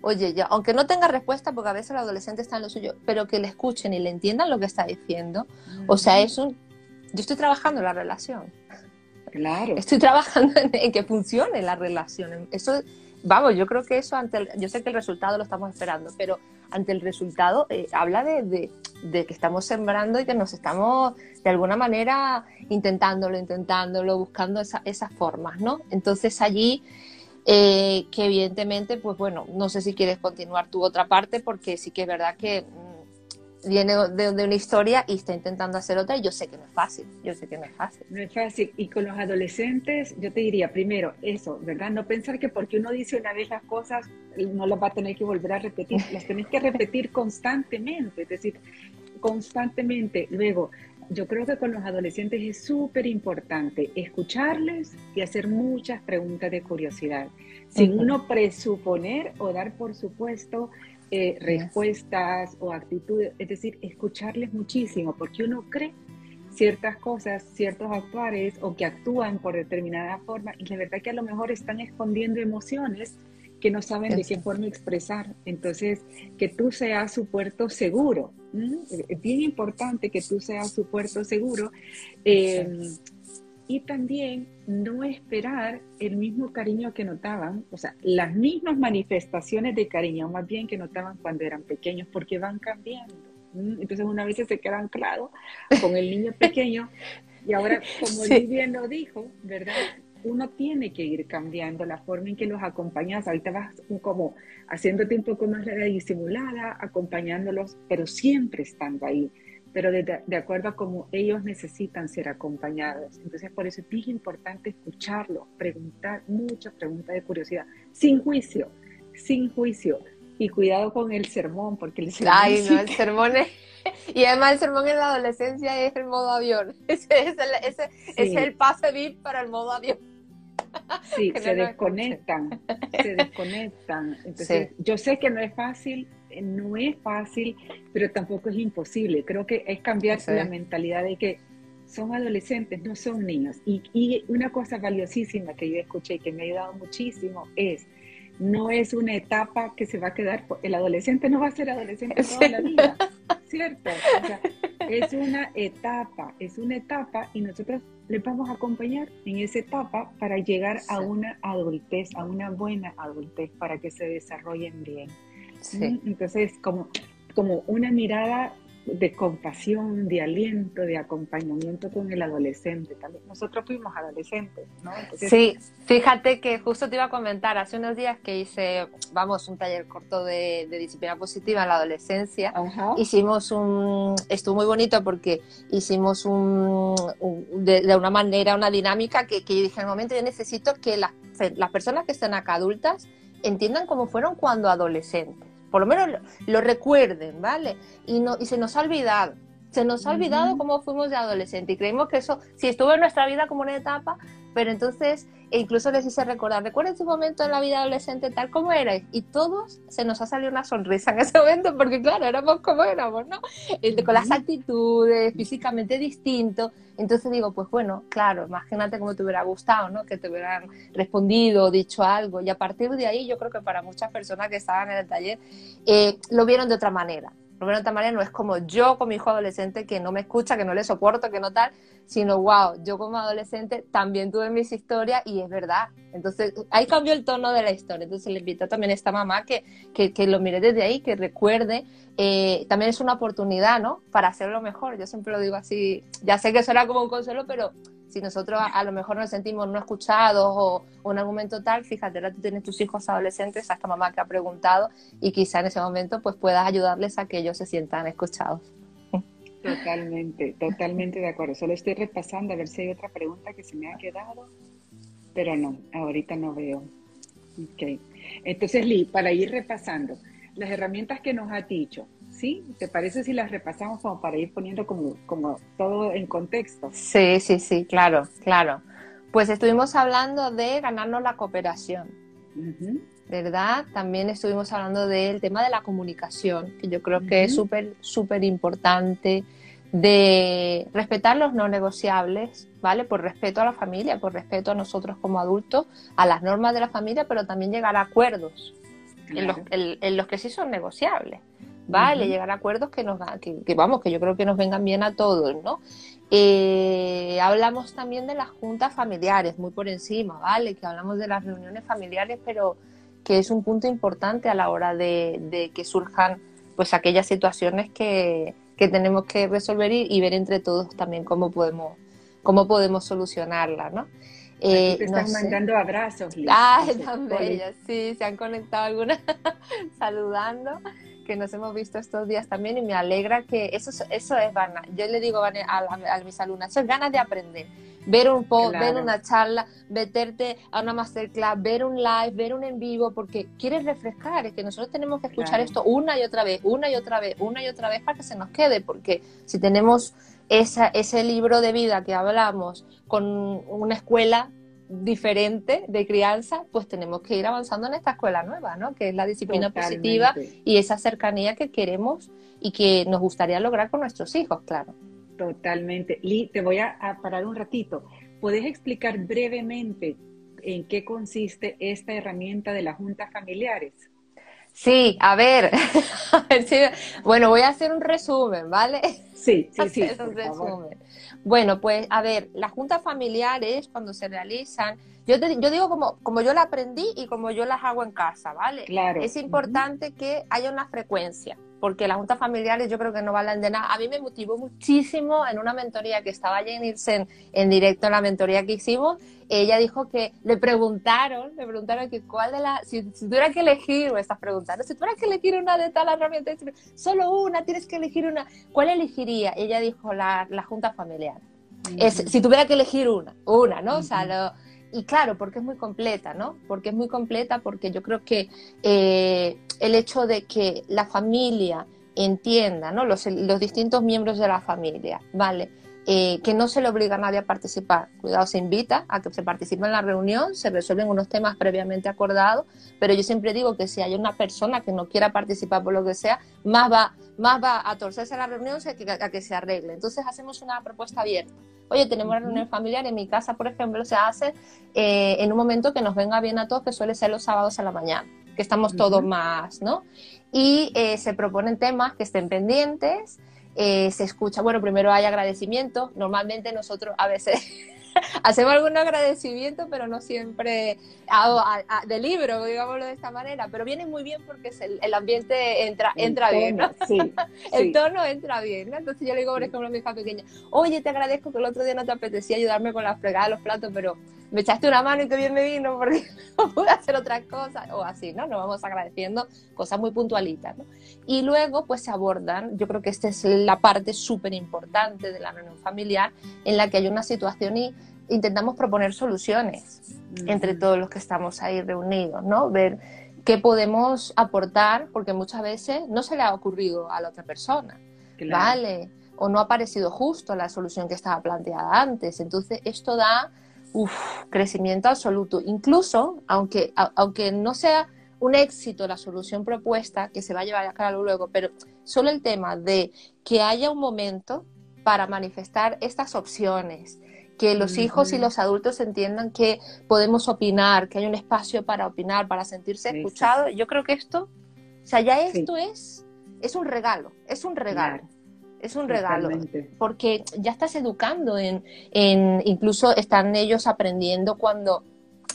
oye, ya, aunque no tenga respuesta, porque a veces el adolescente está en lo suyo, pero que le escuchen y le entiendan lo que está diciendo, o sea, es un... Yo estoy trabajando en la relación. Claro. Estoy trabajando en, que funcione la relación. Eso, vamos, yo creo que eso ante el, yo sé que el resultado lo estamos esperando, pero ante el resultado eh, habla de, que estamos sembrando y que nos estamos de alguna manera intentándolo, intentándolo, buscando esa, esas formas, ¿no? Entonces allí eh, que evidentemente, pues bueno, no sé si quieres continuar tu otra parte, porque sí que es verdad que viene de, una historia y está intentando hacer otra y yo sé que no es fácil, yo sé que no es fácil. No es fácil. Y con los adolescentes, yo te diría, primero, eso, ¿verdad? No pensar que porque uno dice una vez las cosas, no las va a tener que volver a repetir, las tenés que repetir constantemente, es decir, constantemente. Luego, yo creo que con los adolescentes es súper importante escucharles y hacer muchas preguntas de curiosidad, sin uno presuponer o dar por supuesto eh, respuestas o actitudes, es decir, escucharles muchísimo, porque uno cree ciertas cosas, ciertos actuares o que actúan por determinada forma y la verdad que a lo mejor están escondiendo emociones que no saben de qué forma expresar. Entonces, que tú seas su puerto seguro. Es bien importante que tú seas su puerto seguro. Em, y también no esperar el mismo cariño que notaban, o sea, las mismas manifestaciones de cariño, más bien que notaban cuando eran pequeños, porque van cambiando. Entonces, una vez se queda anclado con el niño pequeño, y ahora, como sí. bien lo dijo, ¿verdad? uno tiene que ir cambiando la forma en que los acompañas. Ahorita vas como haciéndote un poco más disimulada, acompañándolos, pero siempre estando ahí, pero de, de, acuerdo a cómo ellos necesitan ser acompañados. Entonces, por eso es bien importante escucharlo, preguntar muchas preguntas de curiosidad, sin juicio, sin juicio. Y cuidado con el sermón, porque el sermón. Ay, no, el sermón es. Y además el sermón en la adolescencia es el modo avión. Ese es el, ese, sí. es el pase VIP para el modo avión. Sí, se desconectan, se desconectan. Entonces, yo sé que no es fácil, no es fácil, pero tampoco es imposible. Creo que es cambiar la mentalidad de que son adolescentes, no son niños. Y, y, una cosa valiosísima que yo escuché y que me ha ayudado muchísimo es, no es una etapa que se va a quedar, el adolescente no va a ser adolescente toda la vida, ¿cierto? O sea, es una etapa, es una etapa y nosotros les vamos a acompañar en esa etapa para llegar a una adultez, a una buena adultez, para que se desarrollen bien. Sí. Entonces, como, como una mirada de compasión, de aliento, de acompañamiento con el adolescente. También nosotros fuimos adolescentes, ¿no? sí, fíjate que justo te iba a comentar, hace unos días que hice, vamos, un taller corto de, de disciplina positiva en la adolescencia, Ajá. hicimos un, estuvo muy bonito porque hicimos un, un de, de, una manera, una dinámica que, que yo dije, en el momento yo necesito que las, las personas que están acá adultas entiendan cómo fueron cuando adolescentes por lo menos lo, lo recuerden, ¿vale? Y, no, y se nos ha olvidado, Se nos ha olvidado cómo fuimos de adolescente y creímos que eso, si estuvo en nuestra vida como una etapa, pero entonces e incluso les hice recordar, recuerda ese momento en la vida adolescente tal como erais y todos se nos ha salido una sonrisa en ese momento porque claro, éramos como éramos, ¿no? Con las actitudes, físicamente distinto. Entonces digo, pues bueno, claro, imagínate cómo te hubiera gustado, ¿no? Que te hubieran respondido, dicho algo y a partir de ahí yo creo que para muchas personas que estaban en el taller eh, lo vieron de otra manera otra manera no es como yo con mi hijo adolescente que no me escucha, que no le soporto, que no tal, sino wow, yo como adolescente también tuve mis historias y es verdad. Entonces ahí cambió el tono de la historia. Entonces le invito también a esta mamá que, que, que lo mire desde ahí, que recuerde. Eh, también es una oportunidad, ¿no? Para hacerlo mejor. Yo siempre lo digo así, ya sé que suena como un consuelo, pero si nosotros a, lo mejor nos sentimos no escuchados o, en algún momento tal, fíjate, ahora tú tienes tus hijos adolescentes, a esta mamá que ha preguntado y quizá en ese momento pues puedas ayudarles a que ellos se sientan escuchados. Totalmente, totalmente de acuerdo. Solo estoy repasando a ver si hay otra pregunta que se me ha quedado, pero no, ahorita no veo. Ok. Entonces, Lee, para ir repasando, las herramientas que nos ha dicho, ¿sí? ¿Te parece si las repasamos como para ir poniendo como, como todo en contexto? Sí, sí, sí, claro, claro. Pues estuvimos hablando de ganarnos la cooperación, ¿verdad? También estuvimos hablando del tema de la comunicación, que yo creo que es súper, súper importante, de respetar los no negociables, ¿vale? Por respeto a la familia, por respeto a nosotros como adultos, a las normas de la familia, pero también llegar a acuerdos en, los, en los que sí son negociables. ¿Vale? Llegar a acuerdos que nos que, vamos, que yo creo que nos vengan bien a todos, ¿no? Eh, hablamos también de las juntas familiares, muy por encima, ¿vale? Que hablamos de las reuniones familiares, pero que es un punto importante a la hora de, que surjan pues aquellas situaciones que, tenemos que resolver y, ver entre todos también cómo podemos, cómo podemos solucionarla, ¿no? Eh, te están mandando abrazos. Ah, tan bellas, sí, se han conectado algunas saludando que nos hemos visto estos días también y me alegra que eso, eso es ganas. Yo le digo a, a, mis alumnas, eso es ganas de aprender. Ver un post, ver una charla, meterte a una masterclass, ver un live, ver un en vivo, porque quieres refrescar. Es que nosotros tenemos que escuchar esto una y otra vez, una y otra vez, una y otra vez para que se nos quede, porque si tenemos esa, ese libro de vida que hablamos con una escuela diferente de crianza, pues tenemos que ir avanzando en esta escuela nueva, ¿no? Que es la disciplina positiva y esa cercanía que queremos y que nos gustaría lograr con nuestros hijos, claro. Totalmente. Lee, te voy a, parar un ratito. ¿Puedes explicar brevemente en qué consiste esta herramienta de las juntas familiares? Sí, a ver, bueno, voy a hacer un resumen, ¿vale? Sí, sí, sí. un resumen. Bueno, pues a ver, las juntas familiares cuando se realizan, yo, yo digo como, como yo la aprendí y como yo las hago en casa, ¿vale? Claro. Es importante que haya una frecuencia, porque las juntas familiares yo creo que no valen de nada. A mí me motivó muchísimo en una mentoría que estaba Jane Nielsen en directo en la mentoría que hicimos. Ella dijo que le preguntaron, le preguntaron que cuál de las, si, tuviera que elegir, o estás preguntando, si tuviera que elegir una de tal herramienta, solo una, tienes que elegir una, ¿cuál elegiría? Ella dijo la, la junta familiar. es, si tuviera que elegir una, una, ¿no? O sea, y claro, porque es muy completa, ¿no? Porque es muy completa, porque yo creo que eh, el hecho de que la familia entienda, ¿no? Los, los distintos miembros de la familia, ¿vale? Eh, que no se le obliga a nadie a participar. Cuidado, se invita a que se participe en la reunión, se resuelven unos temas previamente acordados, pero yo siempre digo que si hay una persona que no quiera participar por lo que sea, más va, más va a torcerse la reunión que, a que se arregle. Entonces hacemos una propuesta abierta. Oye, tenemos una reunión familiar, en mi casa, por ejemplo, se hace eh, en un momento que nos venga bien a todos, que suele ser los sábados a la mañana, que estamos todos más, ¿no? Y eh, se proponen temas que estén pendientes, eh, se escucha, bueno, primero hay agradecimiento, normalmente nosotros a veces hacemos algún agradecimiento, pero no siempre de libro, digámoslo de esta manera, pero viene muy bien porque el, ambiente entra, entra bien, ¿no? el tono entra bien, ¿no? Entonces yo le digo, por ejemplo, a mi hija pequeña, oye, te agradezco que el otro día no te apetecía ayudarme con la fregada de los platos, pero me echaste una mano y qué bien me vino porque no pude hacer otras cosas, o así, ¿no? Nos vamos agradeciendo cosas muy puntualitas, ¿no? Y luego, pues se abordan, yo creo que esta es la parte súper importante de la reunión familiar, en la que hay una situación y intentamos proponer soluciones entre todos los que estamos ahí reunidos, ¿no? Ver qué podemos aportar, porque muchas veces no se le ha ocurrido a la otra persona, ¿vale? o no ha parecido justo la solución que estaba planteada antes. Entonces, esto da crecimiento absoluto. Incluso, aunque, aunque no sea un éxito la solución propuesta que se va a llevar a cabo luego, pero solo el tema de que haya un momento para manifestar estas opciones, que los hijos y los adultos entiendan que podemos opinar, que hay un espacio para opinar, para sentirse escuchados. Yo creo que esto, o sea, ya esto es, es un regalo, es un regalo. Es un regalo, porque ya estás educando en, en, incluso están ellos aprendiendo cuando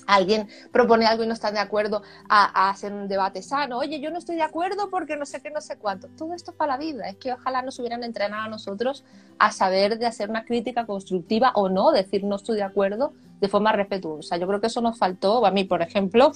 alguien propone algo y no están de acuerdo a, hacer un debate sano. Oye, yo no estoy de acuerdo porque no sé qué, no sé cuánto. Todo esto es para la vida. Es que ojalá nos hubieran entrenado a nosotros a saber de hacer una crítica constructiva o no, decir no estoy de acuerdo de forma respetuosa. Yo creo que eso nos faltó. A mí, por ejemplo,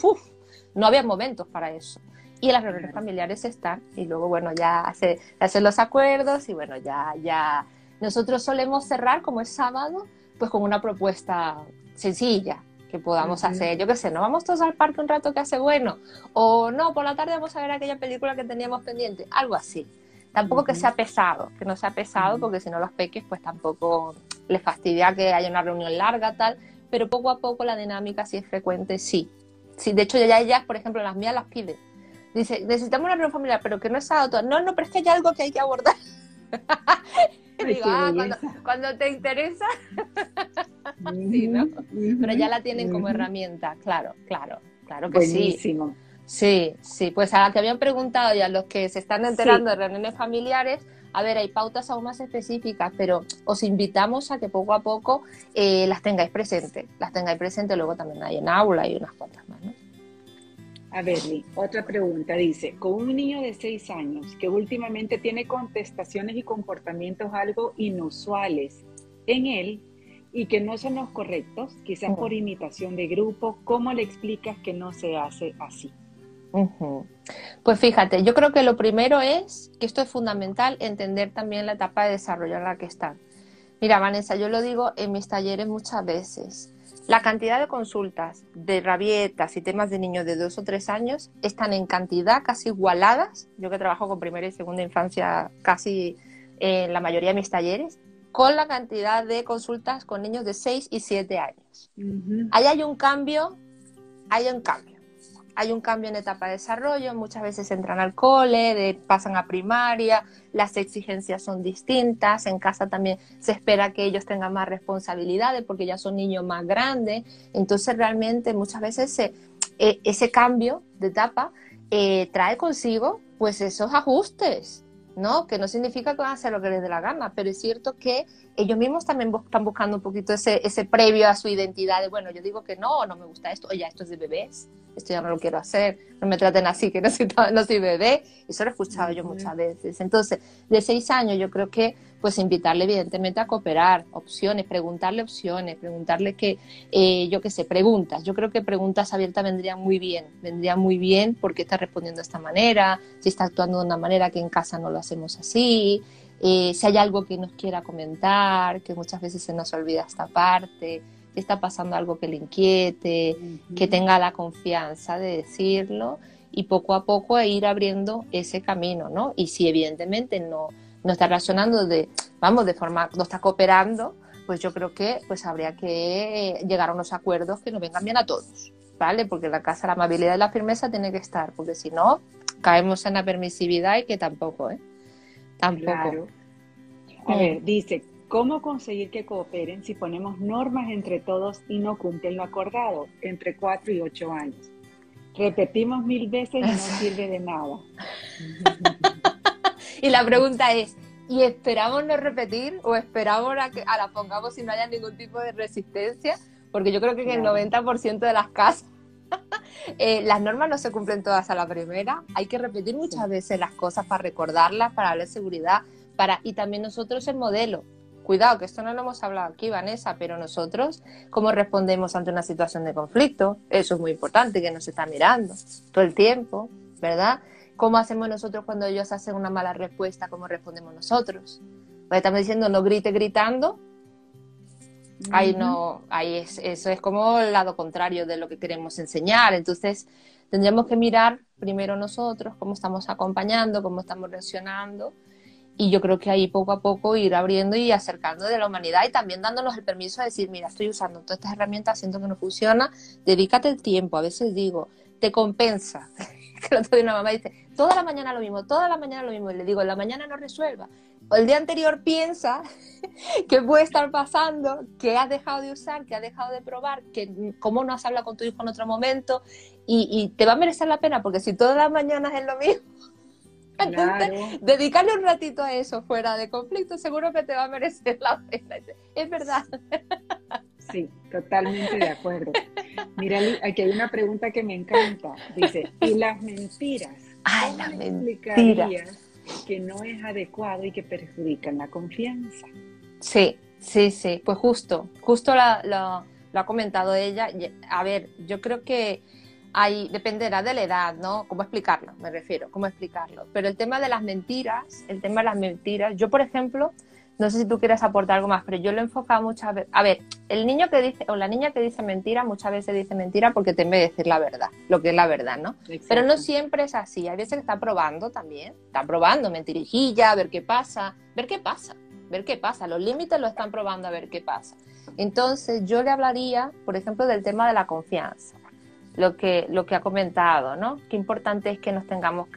no había momentos para eso. Y las reuniones familiares están. Y luego, bueno, ya hace, hacen los acuerdos y bueno, ya, ya. Nosotros solemos cerrar, como es sábado, pues con una propuesta sencilla, que podamos hacer, yo qué sé, no vamos todos al parque un rato que hace bueno, o no, por la tarde vamos a ver aquella película que teníamos pendiente, algo así. Tampoco que sea pesado, que no sea pesado, porque si no los peques pues tampoco les fastidia que haya una reunión larga, tal, pero poco a poco la dinámica, si es frecuente, sí. sí de hecho, ya ellas, por ejemplo, las mías las piden. Dice, necesitamos una reunión familiar, pero que no es sábado. No, no, pero es que hay algo que hay que abordar. Digo, ah, cuando, te interesa, sí, ¿no? Pero ya la tienen como herramienta, claro, claro, claro que Buenísimo. sí. Sí, sí, pues a la que habían preguntado y a los que se están enterando de reuniones familiares, a ver, hay pautas aún más específicas, pero os invitamos a que poco a poco eh, las tengáis presentes, las tengáis presentes, luego también hay en aula y unas cuantas más, ¿no? A ver, otra pregunta. Dice, con un niño de seis años que últimamente tiene contestaciones y comportamientos algo inusuales en él y que no son los correctos, quizás por imitación de grupo, ¿cómo le explicas que no se hace así? Pues fíjate, yo creo que lo primero es que esto es fundamental, entender también la etapa de desarrollo en la que están. Mira, Vanessa, yo lo digo en mis talleres muchas veces. La cantidad de consultas de rabietas y temas de niños de dos o tres años están en cantidad casi igualadas, yo que trabajo con primera y segunda infancia casi en la mayoría de mis talleres, con la cantidad de consultas con niños de seis y siete años. Ahí hay un cambio, hay un cambio hay un cambio en etapa de desarrollo, muchas veces entran al cole, pasan a primaria, las exigencias son distintas, en casa también se espera que ellos tengan más responsabilidades porque ya son niños más grandes, entonces realmente muchas veces eh, ese cambio de etapa eh, trae consigo pues esos ajustes, ¿no? Que no significa que van a hacer lo que les dé la gana, pero es cierto que ellos mismos también están buscando un poquito ese, ese previo a su identidad de, bueno, yo digo que no, no me gusta esto, oye, esto es de bebés, esto ya no lo quiero hacer, no me traten así, que no soy, no soy bebé. Eso lo he escuchado yo muchas veces. Entonces, de seis años yo creo que pues invitarle evidentemente a cooperar, opciones, preguntarle opciones, preguntarle que, eh, yo qué sé, preguntas. Yo creo que preguntas abiertas vendrían muy bien, vendrían muy bien porque está respondiendo de esta manera, si está actuando de una manera que en casa no lo hacemos así, eh, si hay algo que nos quiera comentar, que muchas veces se nos olvida esta parte que está pasando algo que le inquiete, que tenga la confianza de decirlo y poco a poco ir abriendo ese camino, ¿no? Y si evidentemente no, no está razonando de, vamos, de forma, no está cooperando, pues yo creo que pues habría que llegar a unos acuerdos que nos vengan bien a todos, ¿vale? Porque la casa la amabilidad y la firmeza tiene que estar, porque si no, caemos en la permisividad y que tampoco, ¿eh? Tampoco. A ver, dice, ¿Cómo conseguir que cooperen si ponemos normas entre todos y no cumplen lo acordado entre 4 y 8 años? Repetimos mil veces y no sirve de nada. y la pregunta es, ¿y esperamos no repetir o esperamos a que a la pongamos si no haya ningún tipo de resistencia? Porque yo creo que en el 90% de las casas eh, las normas no se cumplen todas a la primera. Hay que repetir muchas veces las cosas para recordarlas, para darle seguridad, para y también nosotros el modelo. Cuidado, que esto no lo hemos hablado aquí, Vanessa, pero nosotros, ¿cómo respondemos ante una situación de conflicto? Eso es muy importante, que nos está mirando todo el tiempo, ¿verdad? ¿Cómo hacemos nosotros cuando ellos hacen una mala respuesta? ¿Cómo respondemos nosotros? Pues estamos diciendo no grite gritando. Ahí no, ahí es, eso es como el lado contrario de lo que queremos enseñar. Entonces, tendríamos que mirar primero nosotros cómo estamos acompañando, cómo estamos reaccionando y yo creo que ahí poco a poco ir abriendo y acercando de la humanidad y también dándonos el permiso de decir, mira, estoy usando todas estas herramientas, siento que no funciona, dedícate el tiempo. A veces digo, te compensa. que el otro día una mamá dice, toda la mañana lo mismo, toda la mañana lo mismo. Y le digo, la mañana no resuelva. O el día anterior piensa qué puede estar pasando, qué has dejado de usar, qué has dejado de probar, que, cómo no has hablado con tu hijo en otro momento. Y, y te va a merecer la pena, porque si todas las mañanas es lo mismo, entonces, dedicarle un ratito a eso fuera de conflicto, seguro que te va a merecer la pena. Es verdad. Sí, totalmente de acuerdo. Mira, aquí hay una pregunta que me encanta. Dice, ¿y las mentiras? Ay, las mentiras. que no es adecuado y que perjudican la confianza? Sí, sí, sí. Pues justo, justo lo ha comentado ella. A ver, yo creo que hay, dependerá de la edad, ¿no? ¿Cómo explicarlo? Me refiero, ¿cómo explicarlo? Pero el tema de las mentiras, el tema de las mentiras, yo por ejemplo, no sé si tú quieres aportar algo más, pero yo lo he enfocado muchas veces. A ver, el niño que dice, o la niña que dice mentira, muchas veces dice mentira porque teme decir la verdad, lo que es la verdad, ¿no? Pero no siempre es así. Hay veces que está probando también, está probando mentirijilla, a ver qué pasa, ver qué pasa, ver qué pasa. Los límites lo están probando a ver qué pasa. Entonces, yo le hablaría, por ejemplo, del tema de la confianza lo que, lo que ha comentado, ¿no? Qué importante es que nos tengamos,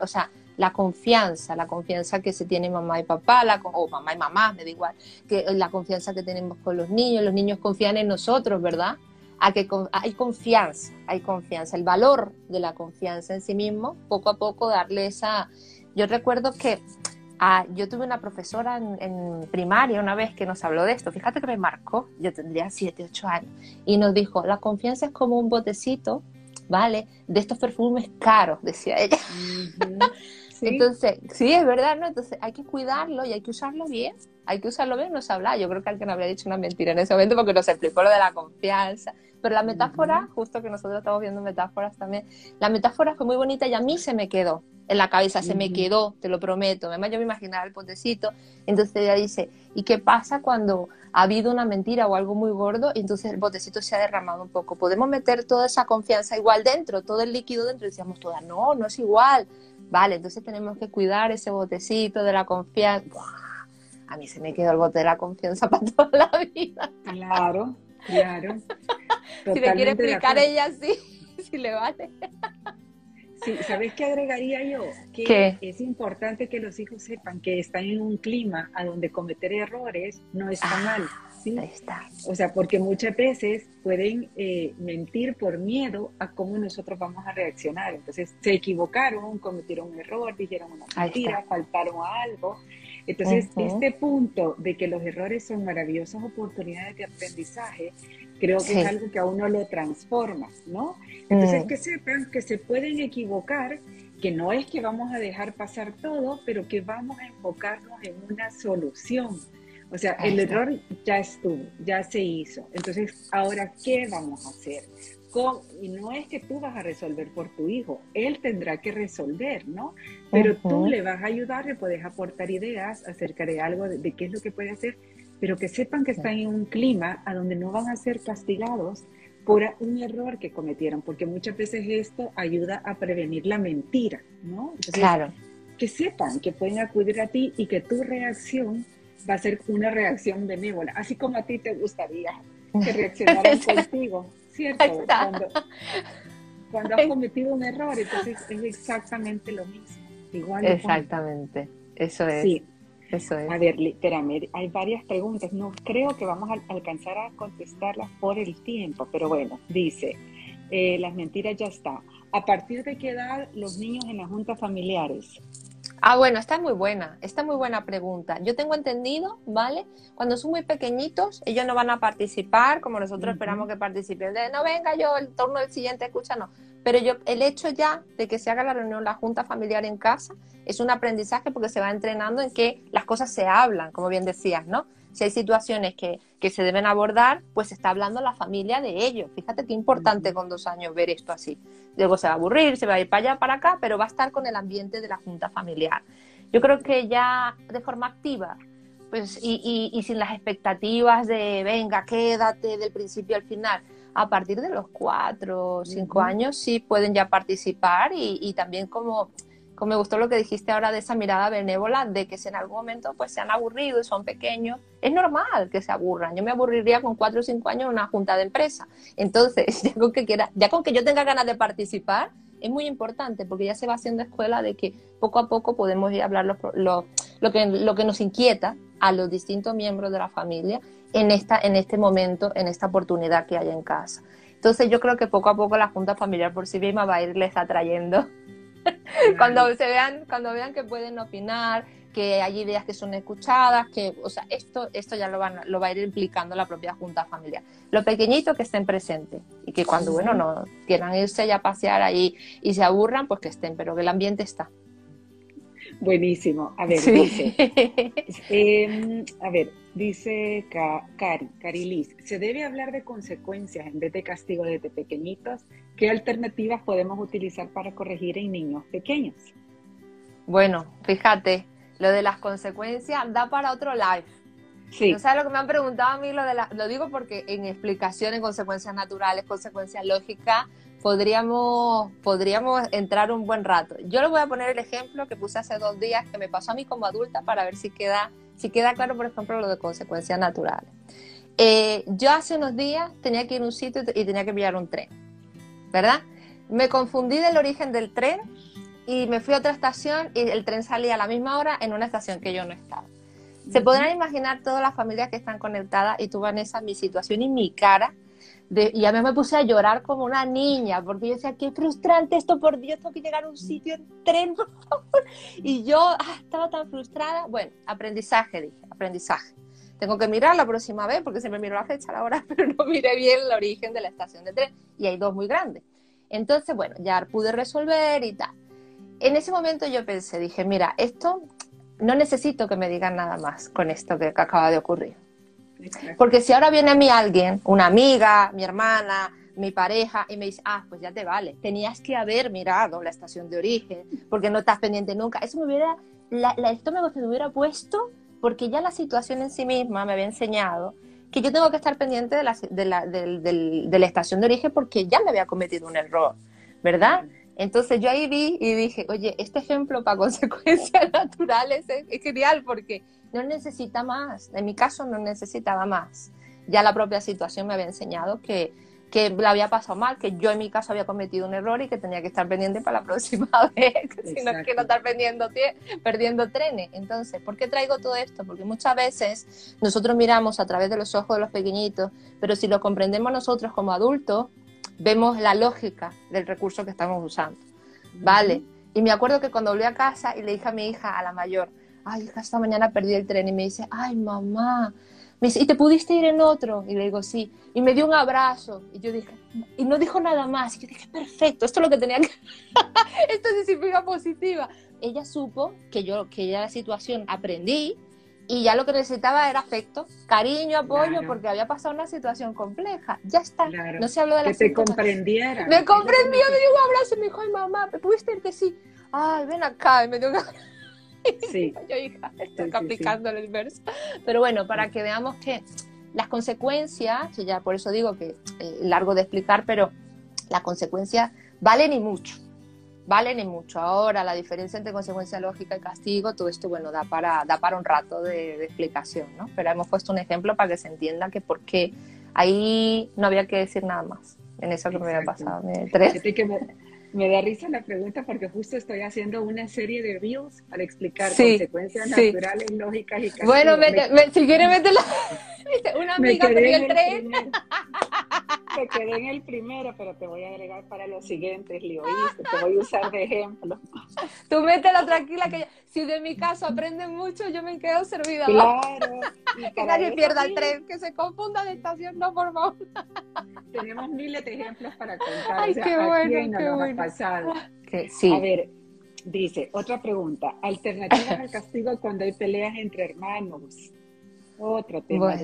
o sea, la confianza, la confianza que se tiene mamá y papá, la, o mamá y mamá, me da igual, que la confianza que tenemos con los niños, los niños confían en nosotros, ¿verdad? A que hay confianza, hay confianza, el valor de la confianza en sí mismo, poco a poco darle esa... Yo recuerdo que Ah, yo tuve una profesora en, primaria una vez que nos habló de esto. Fíjate que me marcó, yo tendría 7, 8 años, y nos dijo, la confianza es como un botecito, ¿vale? De estos perfumes caros, decía ella. Entonces, sí, es verdad, ¿no? Entonces hay que cuidarlo y hay que usarlo bien. Hay que usarlo bien, nos habla. Yo creo que alguien habría dicho una mentira en ese momento porque nos explicó lo de la confianza. Pero la metáfora, justo que nosotros estamos viendo metáforas también, la metáfora fue muy bonita y a mí se me quedó en la cabeza, se me quedó, te lo prometo. Además, yo me imaginaba el potecito. Entonces ella dice, ¿y qué pasa cuando ha habido una mentira o algo muy gordo y entonces el botecito se ha derramado un poco? Podemos meter toda esa confianza igual dentro, todo el líquido dentro. Y decíamos todas, no, no es igual. Vale, entonces tenemos que cuidar ese botecito de la confianza. A mí se me quedó el bote de la confianza para toda la vida. Claro, claro. si me quiere explicar ella, sí, si le vale. Sí, ¿sabes qué agregaría yo? Que es importante que los hijos sepan que están en un clima a donde cometer errores no está ah, mal. ¿Sí? Está. O sea, porque muchas veces pueden eh, mentir por miedo a cómo nosotros vamos a reaccionar. Entonces, se equivocaron, cometieron un error, dijeron una mentira, faltaron a algo. Entonces, este punto de que los errores son maravillosas oportunidades de aprendizaje, creo que es algo que a uno lo transforma, ¿no? Entonces, mm. que sepan que se pueden equivocar, que no es que vamos a dejar pasar todo, pero que vamos a enfocarnos en una solución. O sea, el error ya estuvo, ya se hizo. Entonces, ahora, ¿qué vamos a hacer? y no es que tú vas a resolver por tu hijo, él tendrá que resolver, ¿no? Pero tú le vas a ayudar, le puedes aportar ideas acerca de algo, de, de, qué es lo que puede hacer, pero que sepan que están en un clima a donde no van a ser castigados por un error que cometieron, porque muchas veces esto ayuda a prevenir la mentira, ¿no? claro. Que sepan que pueden acudir a ti y que tu reacción va a ser una reacción benévola, así como a ti te gustaría que reaccionaran contigo, ¿cierto? Cuando, cuando, has cometido un error, entonces es exactamente lo mismo. Igual exactamente, eso es. Sí. Eso es. A ver, espérame, hay varias preguntas. No creo que vamos a alcanzar a contestarlas por el tiempo, pero bueno, dice, eh, las mentiras ya está. ¿A partir de qué edad los niños en las juntas familiares? Ah, bueno, está muy buena, está muy buena pregunta. Yo tengo entendido, ¿vale? Cuando son muy pequeñitos, ellos no van a participar como nosotros esperamos que participen. De, no venga yo, el turno del siguiente escucha, no. Pero yo, el hecho ya de que se haga la reunión, la junta familiar en casa, es un aprendizaje porque se va entrenando en que las cosas se hablan, como bien decías, ¿no? Si hay situaciones que, que se deben abordar, pues está hablando la familia de ellos. Fíjate qué importante con dos años ver esto así. Luego se va a aburrir, se va a ir para allá, para acá, pero va a estar con el ambiente de la junta familiar. Yo creo que ya de forma activa, pues, y, y, y sin las expectativas de, venga, quédate del principio al final, a partir de los cuatro o cinco años sí pueden ya participar y, y, también como me gustó lo que dijiste ahora de esa mirada benévola, de que si en algún momento pues se han aburrido y son pequeños, es normal que se aburran. Yo me aburriría con cuatro o cinco años en una junta de empresa. Entonces, ya con que, quiera, ya con que yo tenga ganas de participar, es muy importante porque ya se va haciendo escuela de que poco a poco podemos ir a hablar lo, lo, que, lo que nos inquieta a los distintos miembros de la familia en, esta, en este momento, en esta oportunidad que hay en casa. Entonces yo creo que poco a poco la junta familiar por sí misma va a irles atrayendo. Cuando se vean, cuando vean que pueden opinar, que hay ideas que son escuchadas, que, o sea, esto, esto ya lo, van, lo va a ir implicando la propia junta familiar. Lo pequeñito que estén presentes y que cuando, bueno, no quieran irse ya a pasear ahí y se aburran, pues que estén, pero que el ambiente está. Buenísimo. A ver, dice, em, a ver, dice Cari, Cari Liz, ¿se debe hablar de consecuencias en vez de castigo desde pequeñitos? ¿Qué alternativas podemos utilizar para corregir en niños pequeños? Bueno, fíjate, lo de las consecuencias da para otro live. Sí. ¿No sabes lo que me han preguntado a mí? Lo, de la, lo digo porque en explicaciones, consecuencias naturales, consecuencias lógicas, podríamos, podríamos entrar un buen rato. Yo les voy a poner el ejemplo que puse hace dos días que me pasó a mí como adulta para ver si queda, si queda claro, por ejemplo, lo de consecuencias naturales. Eh, yo hace unos días tenía que ir a un sitio y tenía que pillar un tren, ¿verdad? Me confundí del origen del tren y me fui a otra estación y el tren salía a la misma hora en una estación que yo no estaba. Se podrán imaginar todas las familias que están conectadas y tú, Vanessa, mi situación y mi cara y a mí me puse a llorar como una niña, porque yo decía, qué frustrante esto, por Dios, tengo que llegar a un sitio en tren. Y yo ah, estaba tan frustrada. Bueno, aprendizaje, dije, aprendizaje. Tengo que mirar la próxima vez, porque siempre miro la fecha, la hora, pero no miré bien el origen de la estación de tren. Y hay dos muy grandes. Entonces, bueno, ya pude resolver y tal. En ese momento yo pensé, dije, mira, esto no necesito que me digan nada más con esto que acaba de ocurrir porque si ahora viene a mí alguien, una amiga, mi hermana, mi pareja, y me dice, ah, pues ya te vale, tenías que haber mirado la estación de origen, porque no estás pendiente nunca. Eso me hubiera, la, el estómago se me hubiera puesto, porque ya la situación en sí misma me había enseñado que yo tengo que estar pendiente de la, de la, de la estación de origen porque ya me había cometido un error, ¿verdad? Entonces yo ahí vi y dije, oye, este ejemplo para consecuencias naturales es, genial porque no necesita más. En mi caso no necesitaba más. Ya la propia situación me había enseñado que, que la había pasado mal, que yo en mi caso había cometido un error y que tenía que estar pendiente para la próxima vez, si no quiero estar perdiendo, perdiendo trenes. Entonces, ¿por qué traigo todo esto? Porque muchas veces nosotros miramos a través de los ojos de los pequeñitos, pero si lo comprendemos nosotros como adultos, vemos la lógica del recurso que estamos usando. ¿Vale? Y me acuerdo que cuando volví a casa y le dije a mi hija, a la mayor, ay, hija, esta mañana perdí el tren y me dice, ay, mamá, me dice, ¿y te pudiste ir en otro? Y le digo, sí. Y me dio un abrazo. Y yo dije, y no dijo nada más. Y yo dije, perfecto, esto es lo que tenía que... esto es disciplina positiva. Ella supo que yo, que ya la situación aprendí y ya lo que necesitaba era afecto, cariño, apoyo, porque había pasado una situación compleja. Ya está. No se habló de la Que te comprendiera. Me comprendió, me dio un abrazo y me dijo, ay mamá, ¿pudiste ir que sí? Ay, ven acá. Y me dio un Sí. Yo, hija, estoy aplicando el inverso. Pero bueno, para que veamos que las consecuencias, ya por eso digo que eh, largo de explicar, pero las consecuencias valen y mucho valen y mucho. Ahora, la diferencia entre consecuencia lógica y castigo, todo esto, bueno, da para, da para un rato de, explicación, ¿no? Pero hemos puesto un ejemplo para que se entienda que por qué ahí no había que decir nada más en eso que me había pasado. Tres. Me, da risa la pregunta porque justo estoy haciendo una serie de reels para explicar consecuencias naturales, lógicas y. Bueno, si quieres meterla, una amiga perdió el tren. Te quedé en el primero, pero te voy a agregar para los siguientes, Leo. Te voy a usar de ejemplo. Tú métela tranquila, que si de mi caso aprenden mucho, yo me quedo servida. Claro. que nadie pierda el tren, que se confunda de estación, no, por favor. Tenemos miles de ejemplos para contar. Ay, qué bueno, qué bueno. pasado. sí. A ver, dice, otra pregunta. Alternativas al castigo cuando hay peleas entre hermanos. Otro tema.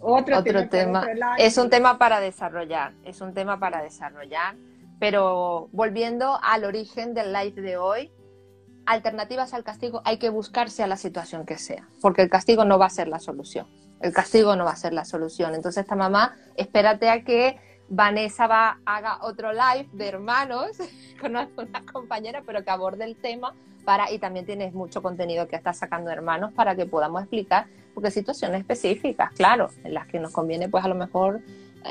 Otro, tema. es un tema para desarrollar, es un tema para desarrollar. Pero volviendo al origen del live de hoy, alternativas al castigo hay que buscarse a la situación que sea, porque el castigo no va a ser la solución. El castigo no va a ser la solución. Entonces, esta mamá, espérate a que Vanessa va, haga otro live de hermanos con una compañera, pero que aborde el tema para, y también tienes mucho contenido que estás sacando hermanos para que podamos explicar, porque situaciones específicas, claro, en las que nos conviene pues a lo mejor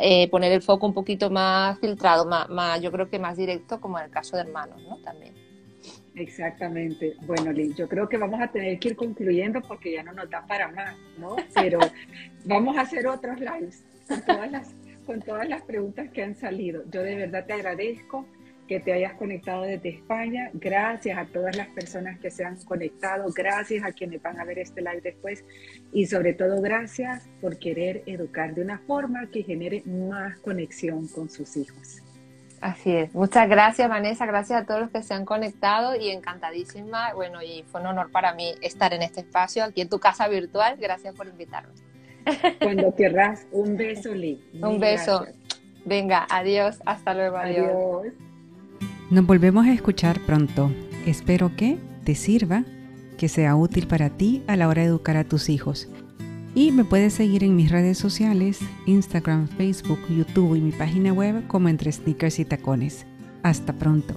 eh, poner el foco un poquito más filtrado, más, yo creo que más directo, como en el caso de hermanos, ¿no? También. Exactamente. Bueno, Liz, yo creo que vamos a tener que ir concluyendo porque ya no nos da para más, ¿no? Pero vamos a hacer otros lives con todas las, con todas las preguntas que han salido. Yo de verdad te agradezco que te hayas conectado desde España. Gracias a todas las personas que se han conectado. Gracias a quienes van a ver este live después. Y sobre todo, gracias por querer educar de una forma que genere más conexión con sus hijos. Así es. Muchas gracias, Vanessa. Gracias a todos los que se han conectado y encantadísima. Bueno, y fue un honor para mí estar en este espacio, aquí en tu casa virtual. Gracias por invitarnos. Cuando querrás, un beso, Lee. Un beso. Venga, adiós. Hasta luego. adiós. Nos volvemos a escuchar pronto. Espero que te sirva, que sea útil para ti a la hora de educar a tus hijos. Y me puedes seguir en mis redes sociales, Instagram, Facebook, YouTube y mi página web como entre sneakers y tacones. Hasta pronto.